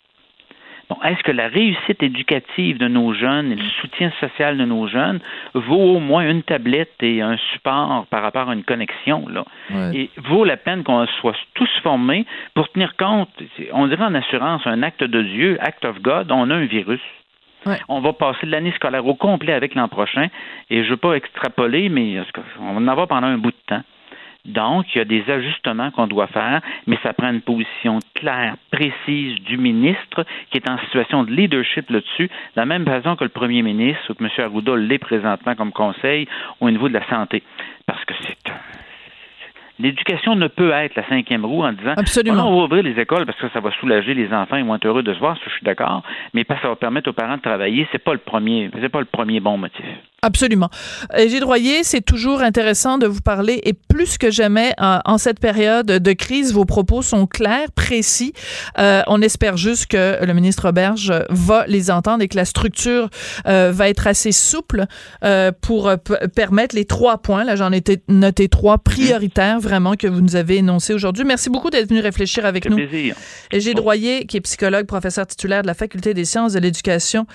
Bon, est-ce que la réussite éducative de nos jeunes et le soutien social de nos jeunes vaut au moins une tablette et un support par rapport à une connexion, là? Ouais. Et vaut la peine qu'on soit tous formés pour tenir compte, on dirait en assurance, un acte de Dieu, act of God, on a un virus. On va passer l'année scolaire au complet avec l'an prochain, et je ne veux pas extrapoler, mais on va en avoir pendant un bout de temps. Donc, il y a des ajustements qu'on doit faire, mais ça prend une position claire, précise du ministre qui est en situation de leadership là-dessus, de la même façon que le premier ministre ou que M. Arruda l'est présentement comme conseil au niveau de la santé. Parce que c'est L'éducation ne peut être la cinquième roue en disant Absolument. On va ouvrir les écoles parce que ça va soulager les enfants, ils vont être heureux de se voir, ça, je suis d'accord, mais parce que ça va permettre aux parents de travailler, c'est pas le premier, c'est pas le premier bon motif. Absolument. Égide Droyer, c'est toujours intéressant de vous parler et plus que jamais en, en cette période de crise, vos propos sont clairs, précis. Euh, on espère juste que le ministre Berge va les entendre et que la structure euh, va être assez souple euh, pour euh, permettre les trois points. Là, j'en ai noté trois prioritaires vraiment que vous nous avez énoncés aujourd'hui. Merci beaucoup d'être venu réfléchir avec nous. plaisir. Égide Droyer, qui est psychologue, professeur titulaire de la Faculté des sciences de l'éducation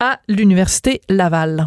à l'Université Laval.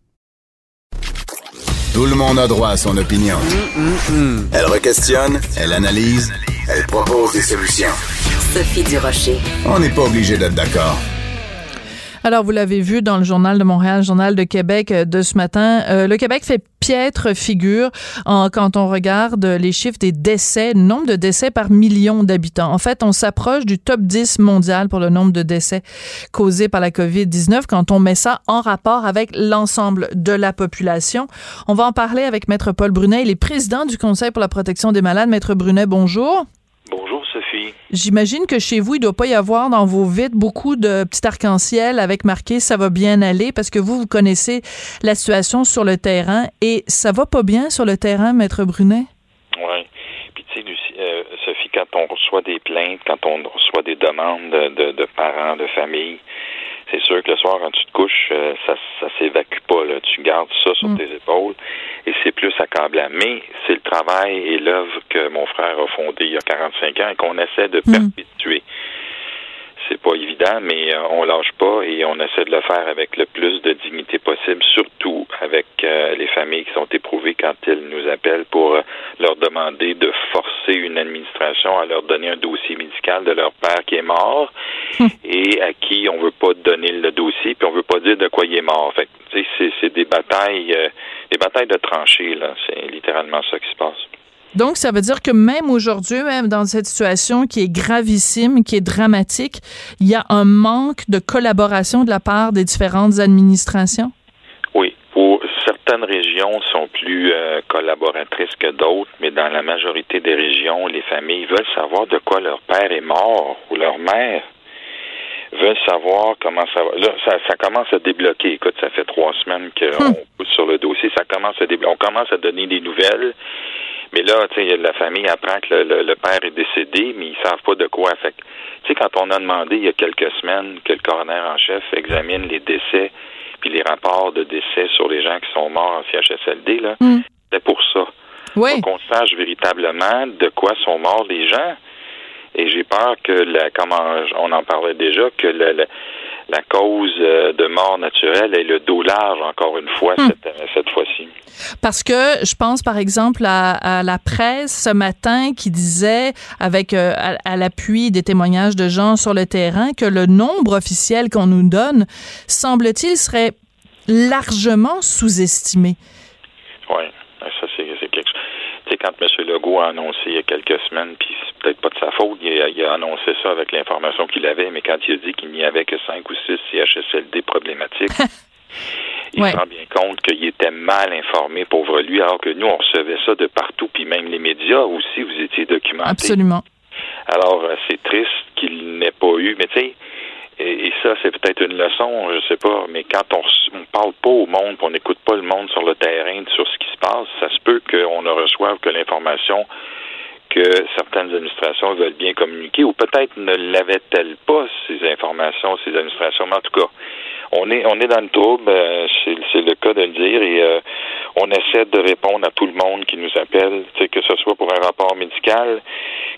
Tout le monde a droit à son opinion. Elle requestionne, elle analyse, elle propose des solutions. Sophie Durocher. On n'est pas obligé d'être d'accord. Alors, vous l'avez vu dans le Journal de Montréal, Journal de Québec euh, de ce matin, euh, le Québec fait piètre figure en, quand on regarde les chiffres des décès, nombre de décès par million d'habitants. En fait, on s'approche du top 10 mondial pour le nombre de décès causés par la COVID-19 quand on met ça en rapport avec l'ensemble de la population. On va en parler avec Maître Paul Brunet, il est président du Conseil pour la protection des malades. Maître Brunet, bonjour. Sophie. J'imagine que chez vous, il ne doit pas y avoir dans vos vitres beaucoup de petits arcs-en-ciel avec marqué ça va bien aller parce que vous, vous connaissez la situation sur le terrain et ça va pas bien sur le terrain, Maître Brunet? Oui. Puis tu sais, euh, Sophie, quand on reçoit des plaintes, quand on reçoit des demandes de, de parents, de familles, c'est sûr que le soir, quand tu te couches, euh, ça, ça s'évacue pas. Là. Tu gardes ça sur mm. tes épaules et c'est plus accablant. Mais c'est le travail et l'œuvre que mon frère a fondé il y a 45 ans et qu'on essaie de mm. C'est pas évident, mais euh, on lâche pas et on essaie de le faire avec le plus de dignité possible, surtout avec euh, les familles qui sont éprouvées quand ils nous appellent pour euh, leur demander de forcer une administration à leur donner un dossier médical de leur père qui est mort hum. et à qui on veut pas donner le dossier puis on veut pas dire de quoi il est mort. Fait c'est des batailles, des batailles de tranchées là. C'est littéralement ça qui se passe. Donc, ça veut dire que même aujourd'hui, même dans cette situation qui est gravissime, qui est dramatique, il y a un manque de collaboration de la part des différentes administrations? Oui. Pour certaines régions sont plus euh, collaboratrices que d'autres, mais dans la majorité des régions, les familles veulent savoir de quoi leur père est mort ou leur mère veulent savoir comment ça va. Là, ça, ça commence à débloquer. Écoute, ça fait trois semaines qu'on hum. pousse sur le dossier. Ça commence à débloquer. On commence à donner des nouvelles. Mais là, tu sais, la famille apprend que le, père est décédé, mais ils savent pas de quoi. Fait tu sais, quand on a demandé il y a quelques semaines que le coroner en chef examine les décès puis les rapports de décès sur les gens qui sont morts en CHSLD, là, hmm. c'est pour ça. Oui. Pour qu'on sache véritablement de quoi sont morts les gens. Et j'ai peur que, la, comme on en parlait déjà, que le, la cause euh, de mort naturelle est le dos large, encore une fois, hmm. cette, euh, cette fois-ci. Parce que je pense, par exemple, à, la presse ce matin qui disait, avec euh, à, l'appui des témoignages de gens sur le terrain, que le nombre officiel qu'on nous donne, semble-t-il, serait largement sous-estimé. Oui, ça, c'est sais, quand M. Legault a annoncé il y a quelques semaines, puis peut-être pas de sa faute. Il a, annoncé ça avec l'information qu'il avait, mais quand il a dit qu'il n'y avait que cinq ou six CHSLD problématiques, il se rend bien compte qu'il était mal informé, pauvre lui, alors que nous, on recevait ça de partout, puis même les médias aussi, vous étiez documentés. Absolument. Alors, euh, c'est triste qu'il n'ait pas eu, mais tu sais, et, ça, c'est peut-être une leçon, je sais pas, mais quand on ne parle pas au monde, on n'écoute pas le monde sur le terrain, sur ce qui se passe, ça se peut qu'on ne reçoive que l'information que certaines administrations veulent bien communiquer, ou peut-être ne l'avaient-elles pas, ces informations, ces administrations, mais en tout cas, on est on est dans le trouble, euh, c'est le cas de le dire, et euh, on essaie de répondre à tout le monde qui nous appelle, que ce soit pour un rapport médical,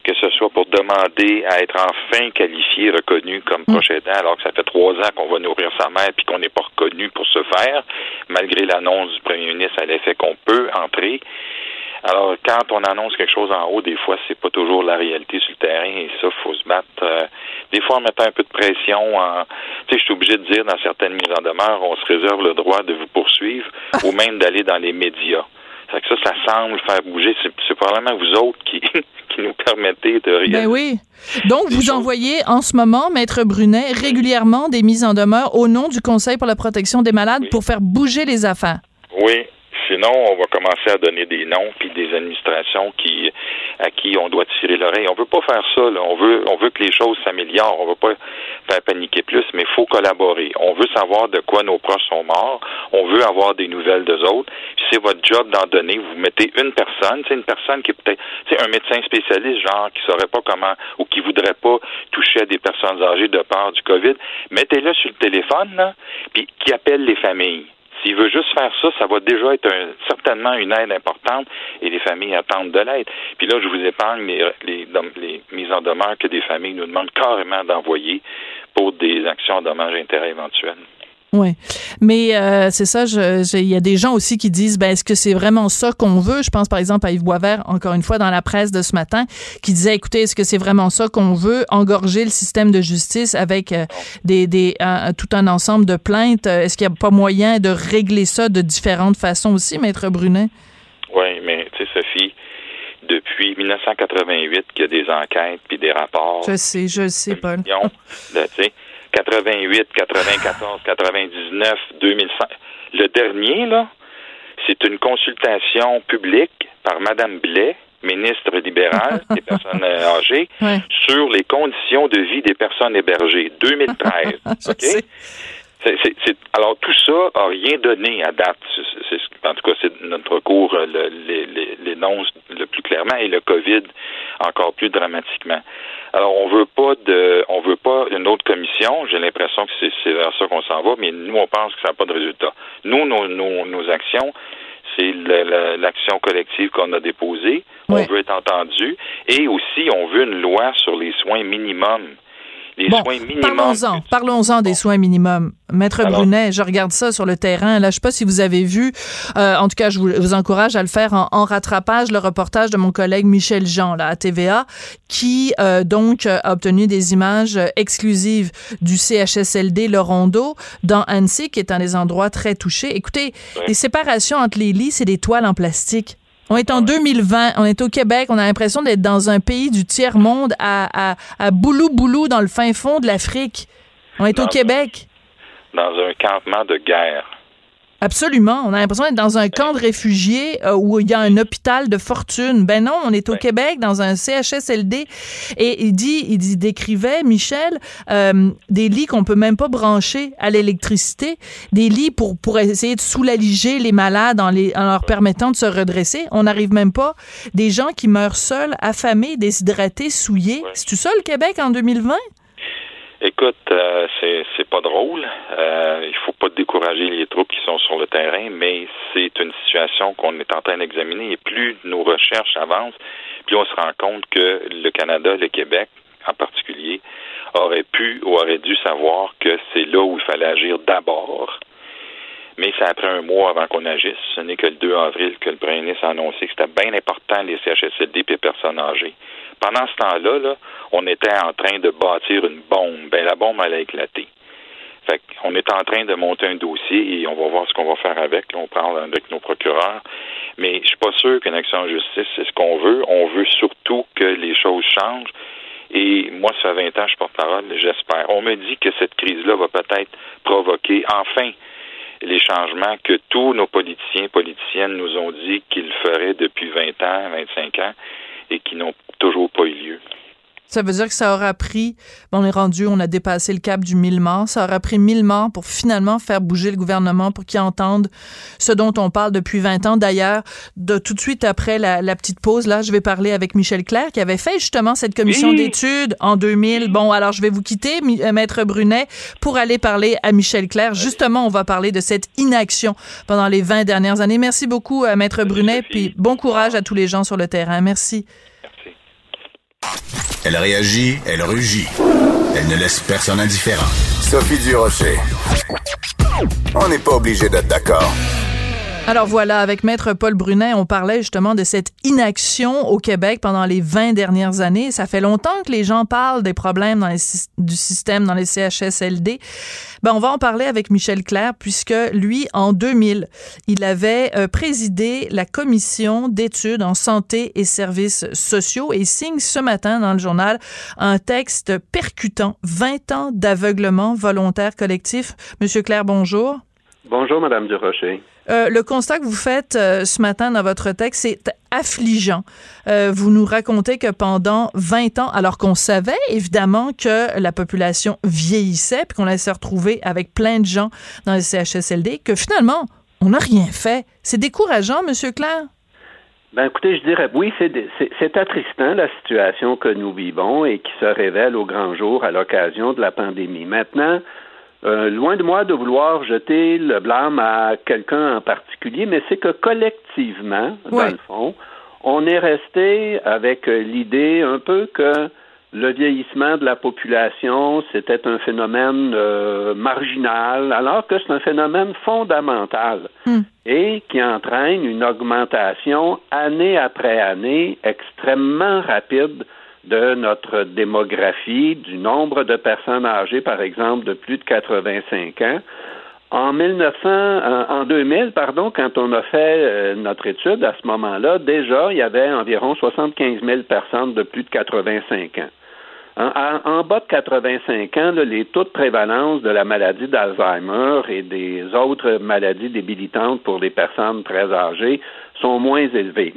que ce soit pour demander à être enfin qualifié, reconnu comme mm. proche aidant, alors que ça fait trois ans qu'on va nourrir sa mère puis qu'on n'est pas reconnu pour ce faire, malgré l'annonce du premier ministre à l'effet qu'on peut entrer. Alors, quand on annonce quelque chose en haut, des fois, c'est pas toujours la réalité sur le terrain et ça, faut se battre. Euh, des fois, en mettant un peu de pression, en, tu sais, je suis obligé de dire dans certaines mises en demeure, on se réserve le droit de vous poursuivre ou même d'aller dans les médias. Ça que ça, ça semble faire bouger. C'est probablement vous autres qui, qui nous permettez de réaliser. Ben oui. Donc, vous envoyez en ce moment, Maître Brunet, régulièrement des mises en demeure au nom du Conseil pour la protection des malades pour faire bouger les affaires. Oui, Sinon, on va commencer à donner des noms puis des administrations qui à qui on doit tirer l'oreille. On veut pas faire ça. Là. On veut on veut que les choses s'améliorent. On veut pas faire paniquer plus, mais faut collaborer. On veut savoir de quoi nos proches sont morts. On veut avoir des nouvelles d'eux autres. C'est votre job d'en donner. Vous mettez une personne, c'est une personne qui est peut-être un médecin spécialiste, genre qui saurait pas comment ou qui voudrait pas toucher à des personnes âgées de peur du COVID. Mettez-le sur le téléphone, là, puis qui appelle les familles. S'il veut juste faire ça, ça va déjà être certainement une aide importante et les familles attendent de l'aide. Puis là, je vous épargne les, les, mises en demeure que des familles nous demandent carrément d'envoyer pour des actions dommages intérêts éventuels. Oui, mais euh, c'est ça. Il y a des gens aussi qui disent, ben est-ce que c'est vraiment ça qu'on veut? Je pense par exemple à Yves Boisvert, encore une fois dans la presse de ce matin, qui disait, écoutez, est-ce que c'est vraiment ça qu'on veut? Engorger le système de justice avec euh, des, des tout un ensemble de plaintes. Est-ce qu'il n'y a pas moyen de régler ça de différentes façons aussi, maître Brunet? Oui, mais tu sais, Sophie, depuis 1988 qu'il y a des enquêtes puis des rapports. Je sais, je sais, Paul. 88, 94, 99, 2005. Le dernier, là, c'est une consultation publique par Mme Blais, ministre libérale des personnes âgées, sur les conditions de vie des personnes hébergées. 2013. OK? alors tout ça a rien donné à date. En tout cas, c'est notre cours l'énonce le plus clairement et le COVID encore plus dramatiquement. Alors on veut pas de, on veut pas une autre commission. J'ai l'impression que c'est vers ça qu'on s'en va, mais nous on pense que ça n'a pas de résultat. Nous, nos, nos, nos actions, c'est l'action collective qu'on a déposée. On veut être entendu et aussi on veut une loi sur les soins minimums bon, Parlons-en, parlons-en des soins minimums. Maître Brunet, je regarde ça sur le terrain. Là, je sais pas si vous avez vu. Euh, en tout cas, je vous, encourage à le faire en, rattrapage. Le reportage de mon collègue Michel Jean là à TVA, qui euh, donc a obtenu des images exclusives du CHSLD Le Rondeau dans Annecy, qui est un des endroits très touchés. Écoutez, les séparations entre les lits, c'est des toiles en plastique. On est en 2020, on est au Québec, on a l'impression d'être dans un pays du tiers-monde à, à, à boulou-boulou dans le fin fond de l'Afrique. On est au Québec. Dans un campement de guerre. Absolument. On a l'impression d'être dans un camp de réfugiés euh, où il y a un hôpital de fortune. Ben non, on est au Québec dans un CHSLD et il dit, il dit, décrivait Michel euh, des lits qu'on peut même pas brancher à l'électricité, des lits pour pour essayer de soulager les malades en les en leur permettant de se redresser. On n'arrive même pas. Des gens qui meurent seuls, affamés, déshydratés, souillés. C'est tout ça le Québec en 2020? Écoute, euh, c'est pas drôle. Euh, il faut pas décourager les troupes qui sont sur le terrain, mais c'est une situation qu'on est en train d'examiner. Et plus nos recherches avancent, plus on se rend compte que le Canada, le Québec en particulier, aurait pu ou aurait dû savoir que c'est là où il fallait agir d'abord. Mais c'est après un mois avant qu'on agisse. Ce n'est que le 2 avril que le ministre a annoncé que c'était bien important les CHSLD et les personnes âgées. Pendant ce temps-là, là, on était en train de bâtir une bombe. Ben, la bombe, elle a éclaté. Fait on est en train de monter un dossier et on va voir ce qu'on va faire avec. on parle avec nos procureurs. Mais je suis pas sûr qu'une action en justice, c'est ce qu'on veut. On veut surtout que les choses changent. Et moi, ça fait 20 ans je porte-parole, j'espère. On me dit que cette crise-là va peut-être provoquer enfin les changements que tous nos politiciens, politiciennes nous ont dit qu'ils feraient depuis 20 ans, 25 ans et qui n'ont toujours pas eu lieu. Ça veut dire que ça aura pris, on est rendu, on a dépassé le cap du 1000 morts, ça aura pris 1000 morts pour finalement faire bouger le gouvernement, pour qu'il entende ce dont on parle depuis 20 ans. D'ailleurs, de tout de suite après la, petite pause, là, je vais parler avec Michel Claire, qui avait fait justement cette commission d'études en 2000. Bon, alors je vais vous quitter, euh, Maître Brunet, pour aller parler à Michel Claire. Justement, on va parler de cette inaction pendant les 20 dernières années. Merci beaucoup, euh, Maître Brunet, puis bon courage à tous les gens sur le terrain. Merci. Elle réagit, elle rugit. Elle ne laisse personne indifférent. Sophie Durocher. On n'est pas obligé d'être d'accord. Alors voilà, avec Maître Paul Brunet, on parlait justement de cette inaction au Québec pendant les 20 dernières années. Ça fait longtemps que les gens parlent des problèmes du système dans les CHSLD. Ben, on va en parler avec Michel Claire, puisque lui, en 2000, il avait euh, présidé la commission d'études en santé et services sociaux et signe ce matin dans le journal un texte percutant 20 ans d'aveuglement volontaire collectif. Monsieur Claire, bonjour. Bonjour, Madame Durocher. Euh, le constat que vous faites euh, ce matin dans votre texte, c'est affligeant. Euh, vous nous racontez que pendant 20 ans, alors qu'on savait évidemment que la population vieillissait, puis qu'on allait se retrouver avec plein de gens dans les CHSLD, que finalement, on n'a rien fait. C'est décourageant, Monsieur Claire? Ben écoutez, je dirais oui, c'est attristant la situation que nous vivons et qui se révèle au grand jour à l'occasion de la pandémie. Maintenant, euh, loin de moi de vouloir jeter le blâme à quelqu'un en particulier, mais c'est que collectivement, dans le fond, on est resté avec l'idée un peu que le vieillissement de la population, c'était un phénomène euh, marginal, alors que c'est un phénomène fondamental et qui entraîne une augmentation année après année extrêmement rapide de notre démographie, du nombre de personnes âgées, par exemple, de plus de 85 ans. En 1900, en 2000, pardon, quand on a fait euh, notre étude, à ce moment-là, déjà, il y avait environ 75 000 personnes de plus de 85 ans. En, bas de 85 ans, là, les taux de prévalence de la maladie d'Alzheimer et des autres maladies débilitantes pour les personnes très âgées sont moins élevés.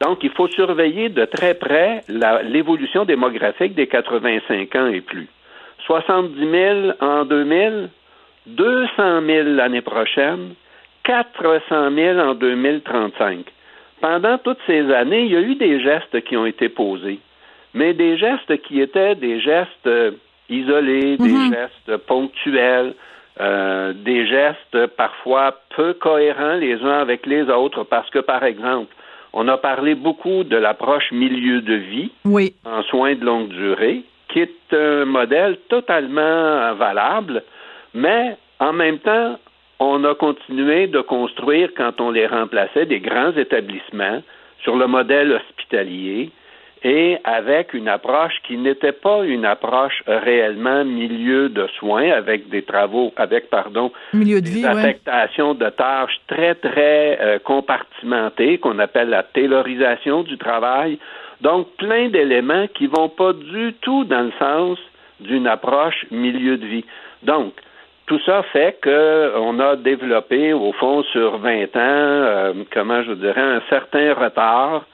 Donc, il faut surveiller de très près l'évolution démographique des 85 ans et plus. 70 000 en 2000, 200 000 l'année prochaine, 400 000 en 2035. Pendant toutes ces années, il y a eu des gestes qui ont été posés, mais des gestes qui étaient des gestes euh, isolés, des Mhm. gestes ponctuels, euh, des gestes parfois peu cohérents les uns avec les autres, parce que, par exemple, on a parlé beaucoup de l'approche milieu de vie Oui. en soins de longue durée, qui est un modèle totalement valable, mais en même temps, on a continué de construire, quand on les remplaçait, des grands établissements sur le modèle hospitalier et avec une approche qui n'était pas une approche réellement milieu de soins avec des travaux, avec, pardon, Milieu de des vie, ouais. affectations de tâches très, très euh, compartimentées qu'on appelle la taylorisation du travail. Donc, plein d'éléments qui vont pas du tout dans le sens d'une approche milieu de vie. Donc, tout ça fait qu'on a développé, au fond, sur 20 ans, euh, comment je dirais, un certain retard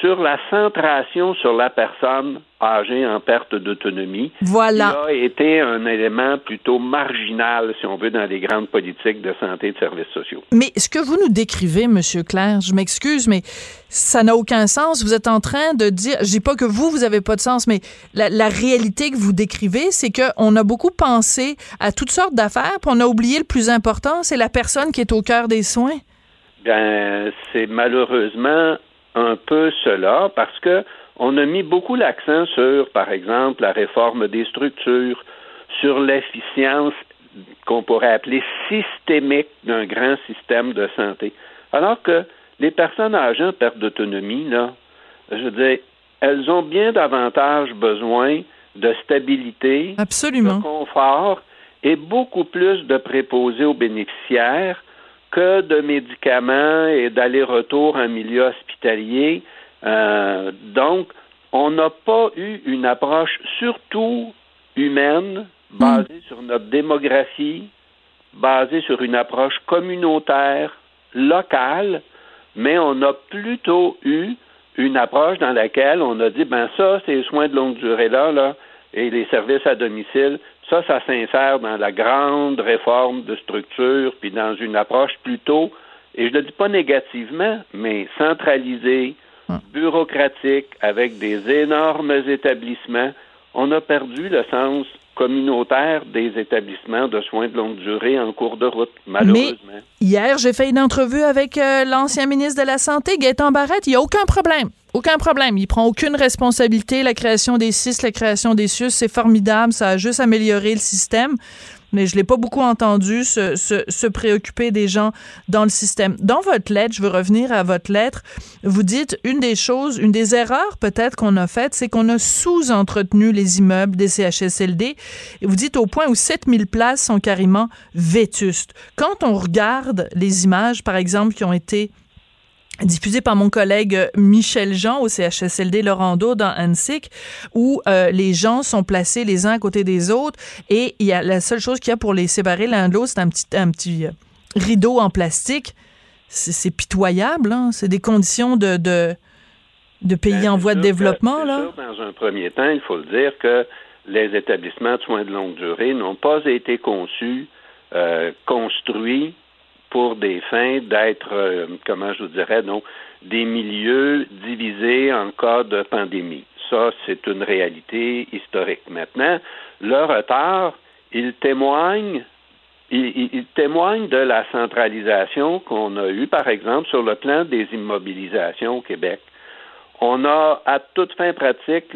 sur la centration sur la personne âgée en perte d'autonomie. Voilà. Qui a été un élément plutôt marginal, si on veut, dans les grandes politiques de santé et de services sociaux. Mais ce que vous nous décrivez, Monsieur Claire, je m'excuse, mais ça n'a aucun sens. Vous êtes en train de dire, je dis pas que vous, vous avez pas de sens, mais la, la réalité que vous décrivez, c'est que on a beaucoup pensé à toutes sortes d'affaires, puis on a oublié le plus important, c'est la personne qui est au cœur des soins. Ben, c'est malheureusement un peu cela parce que on a mis beaucoup l'accent sur, par exemple, la réforme des structures, sur l'efficience qu'on pourrait appeler systémique d'un grand système de santé. Alors que les personnes âgées en perte d'autonomie, là, je veux dire, elles ont bien davantage besoin de stabilité, Absolument. de confort et beaucoup plus de préposés aux bénéficiaires que de médicaments et d'aller-retour en milieu hospitalier. Euh, donc, on n'a pas eu une approche surtout humaine, basée sur notre démographie, basée sur une approche communautaire, locale, mais on a plutôt eu une approche dans laquelle on a dit, ben ça, ces soins de longue durée-là, là, et les services à domicile, ça, ça s'insère dans la grande réforme de structure, puis dans une approche plutôt, et je ne le dis pas négativement, mais centralisée, bureaucratique, avec des énormes établissements. On a perdu le sens communautaire des établissements de soins de longue durée en cours de route, malheureusement. Hier, j'ai fait une entrevue avec euh, l'ancien ministre de la Santé, Gaëtan Barrette. Il n'y a aucun problème. Aucun problème. Il prend aucune responsabilité. La création des CIS, la création des CIUS, c'est formidable. Ça a juste amélioré le système. Mais je l'ai pas beaucoup entendu se, se, se, préoccuper des gens dans le système. Dans votre lettre, je veux revenir à votre lettre, vous dites une des choses, une des erreurs peut-être qu'on a faites, c'est qu'on a sous-entretenu les immeubles des CHSLD. Et vous dites au point où 7000 places sont carrément vétustes. Quand on regarde les images, par exemple, qui ont été diffusé par mon collègue Michel Jean au CHSLD Laurando dans Annecy, où euh, les gens sont placés les uns à côté des autres et il y a la seule chose qu'il y a pour les séparer l'un de l'autre, c'est un petit, un petit euh, rideau en plastique. C'est pitoyable, hein? c'est des conditions de, de, de pays Ben, en voie de développement. Là. sûr, dans un premier temps, il faut le dire que les établissements de soins de longue durée n'ont pas été conçus, euh, construits pour des fins d'être, euh, comment je vous dirais, non, des milieux divisés en cas de pandémie. Ça, c'est une réalité historique. Maintenant, le retard, il témoigne il, témoigne de la centralisation qu'on a eue, par exemple, sur le plan des immobilisations au Québec. on a à toute fin pratique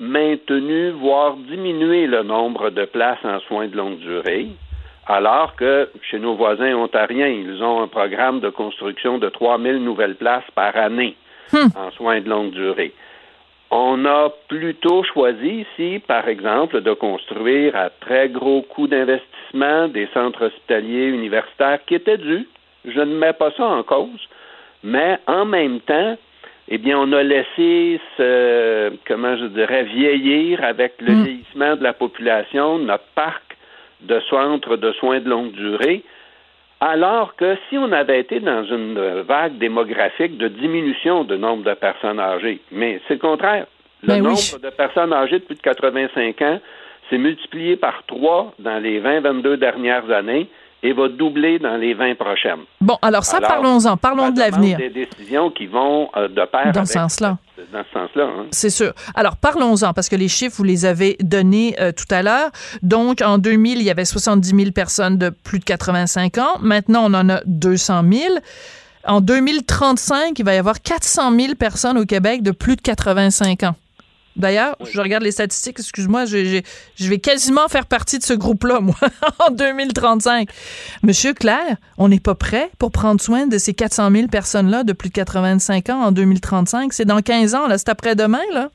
maintenu, voire diminué le nombre de places en soins de longue durée, alors que chez nos voisins ontariens, ils ont un programme de construction de 3000 nouvelles places par année en soins de longue durée. On a plutôt choisi ici, par exemple, de construire à très gros coûts d'investissement des centres hospitaliers universitaires qui étaient dus. Je ne mets pas ça en cause, mais en même temps, eh bien, on a laissé ce, comment je dirais, vieillir avec le vieillissement de la population, notre parc de centres de soins de longue durée, alors que si on avait été dans une vague démographique de diminution du nombre de personnes âgées, mais c'est le contraire. Le Ben oui. nombre de personnes âgées de plus de 85 ans s'est multiplié par trois dans les 20-22 dernières années et va doubler dans les 20 prochaines. Bon, alors ça, parlons-en. Parlons de Ça demande l'avenir. Des décisions qui vont euh, de pair Dans avec- ce sens-là. Dans ce sens-là. hein. C'est sûr. Alors, parlons-en, parce que les chiffres, vous les avez donnés euh, tout à l'heure. Donc, en 2000, il y avait 70 000 personnes de plus de 85 ans. Maintenant, on en a 200 000. En 2035, il va y avoir 400 000 personnes au Québec de plus de 85 ans. D'ailleurs, je regarde les statistiques, excuse-moi, je, je- je vais quasiment faire partie de ce groupe-là, moi, en 2035. Monsieur Claire, on n'est pas prêt pour prendre soin de ces 400 000 personnes-là de plus de 85 ans en 2035. C'est dans 15 ans, là, c'est après-demain, là.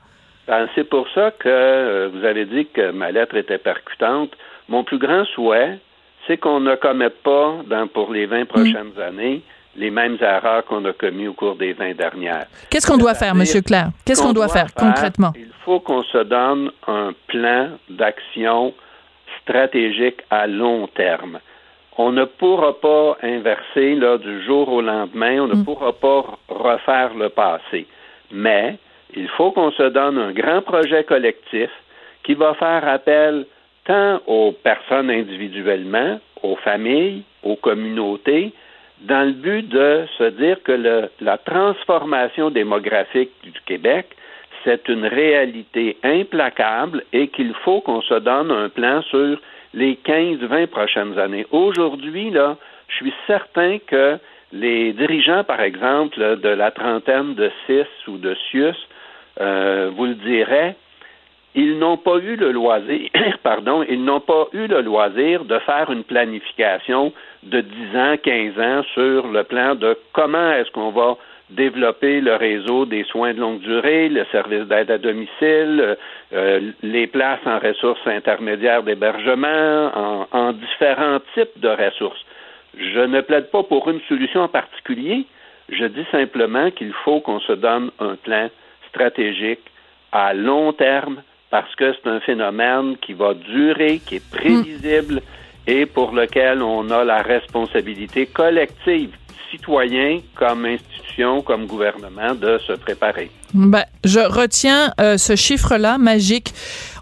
Ben, c'est pour ça que euh, vous avez dit que ma lettre était percutante. Mon plus grand souhait, c'est qu'on ne commette pas, dans, pour les 20 prochaines années, les mêmes erreurs qu'on a commises au cours des 20 dernières. Qu'est-ce qu'on doit faire, Monsieur Claire? Qu'est-ce qu'on doit faire concrètement? Il faut qu'on se donne un plan d'action stratégique à long terme. On ne pourra pas inverser là, du jour au lendemain, on ne pourra pas refaire le passé. Mais il faut qu'on se donne un grand projet collectif qui va faire appel tant aux personnes individuellement, aux familles, aux communautés, dans le but de se dire que le- la transformation démographique du Québec, c'est une réalité implacable et qu'il faut qu'on se donne un plan sur les 15-20 prochaines années. Aujourd'hui, là, je suis certain que les dirigeants, par exemple, de la trentaine de CIS ou de CIUS, euh, vous le diraient, ils n'ont pas eu le loisir, pardon, ils n'ont pas eu le loisir de faire une planification de 10 ans, 15 ans sur le plan de comment est-ce qu'on va développer le réseau des soins de longue durée, le service d'aide à domicile, euh, les places en ressources intermédiaires d'hébergement, en, en différents types de ressources. Je ne plaide pas pour une solution en particulier, je dis simplement qu'il faut qu'on se donne un plan stratégique à long terme parce que c'est un phénomène qui va durer, qui est prévisible et pour lequel on a la responsabilité collective, citoyens comme institution, comme gouvernement, de se préparer. Ben, je retiens euh, ce chiffre-là, magique.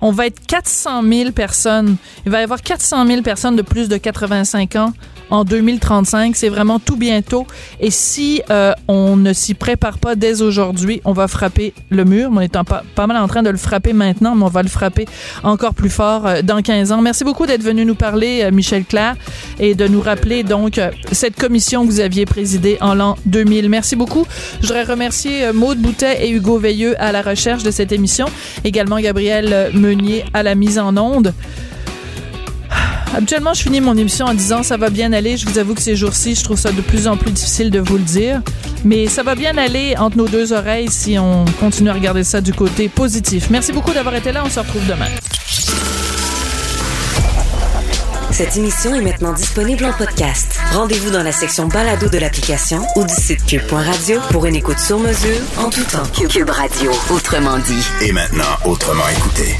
On va être 400 000 personnes. Il va y avoir 400 000 personnes de plus de 85 ans en 2035. C'est vraiment tout bientôt. Et si euh, on ne s'y prépare pas dès aujourd'hui, on va frapper le mur. On est pas, pas mal en train de le frapper maintenant, mais on va le frapper encore plus fort euh, dans 15 ans. Merci beaucoup d'être venu nous parler, euh, Michel Claire, et de nous rappeler donc euh, cette commission que vous aviez présidée en l'an 2000. Merci beaucoup. Je voudrais remercier Maude Boutet et Hugo Veilleux à la recherche de cette émission, également Gabriel Meunier à la mise en onde. Habituellement, je finis mon émission en disant ça va bien aller. Je vous avoue que ces jours-ci, je trouve ça de plus en plus difficile de vous le dire. Mais ça va bien aller entre nos deux oreilles si on continue à regarder ça du côté positif. Merci beaucoup d'avoir été là. On se retrouve demain. Cette émission est maintenant disponible en podcast. Rendez-vous dans la section balado de l'application ou du site cube.radio pour une écoute sur mesure en tout temps. Cube Radio, autrement dit. Et maintenant, autrement écouté.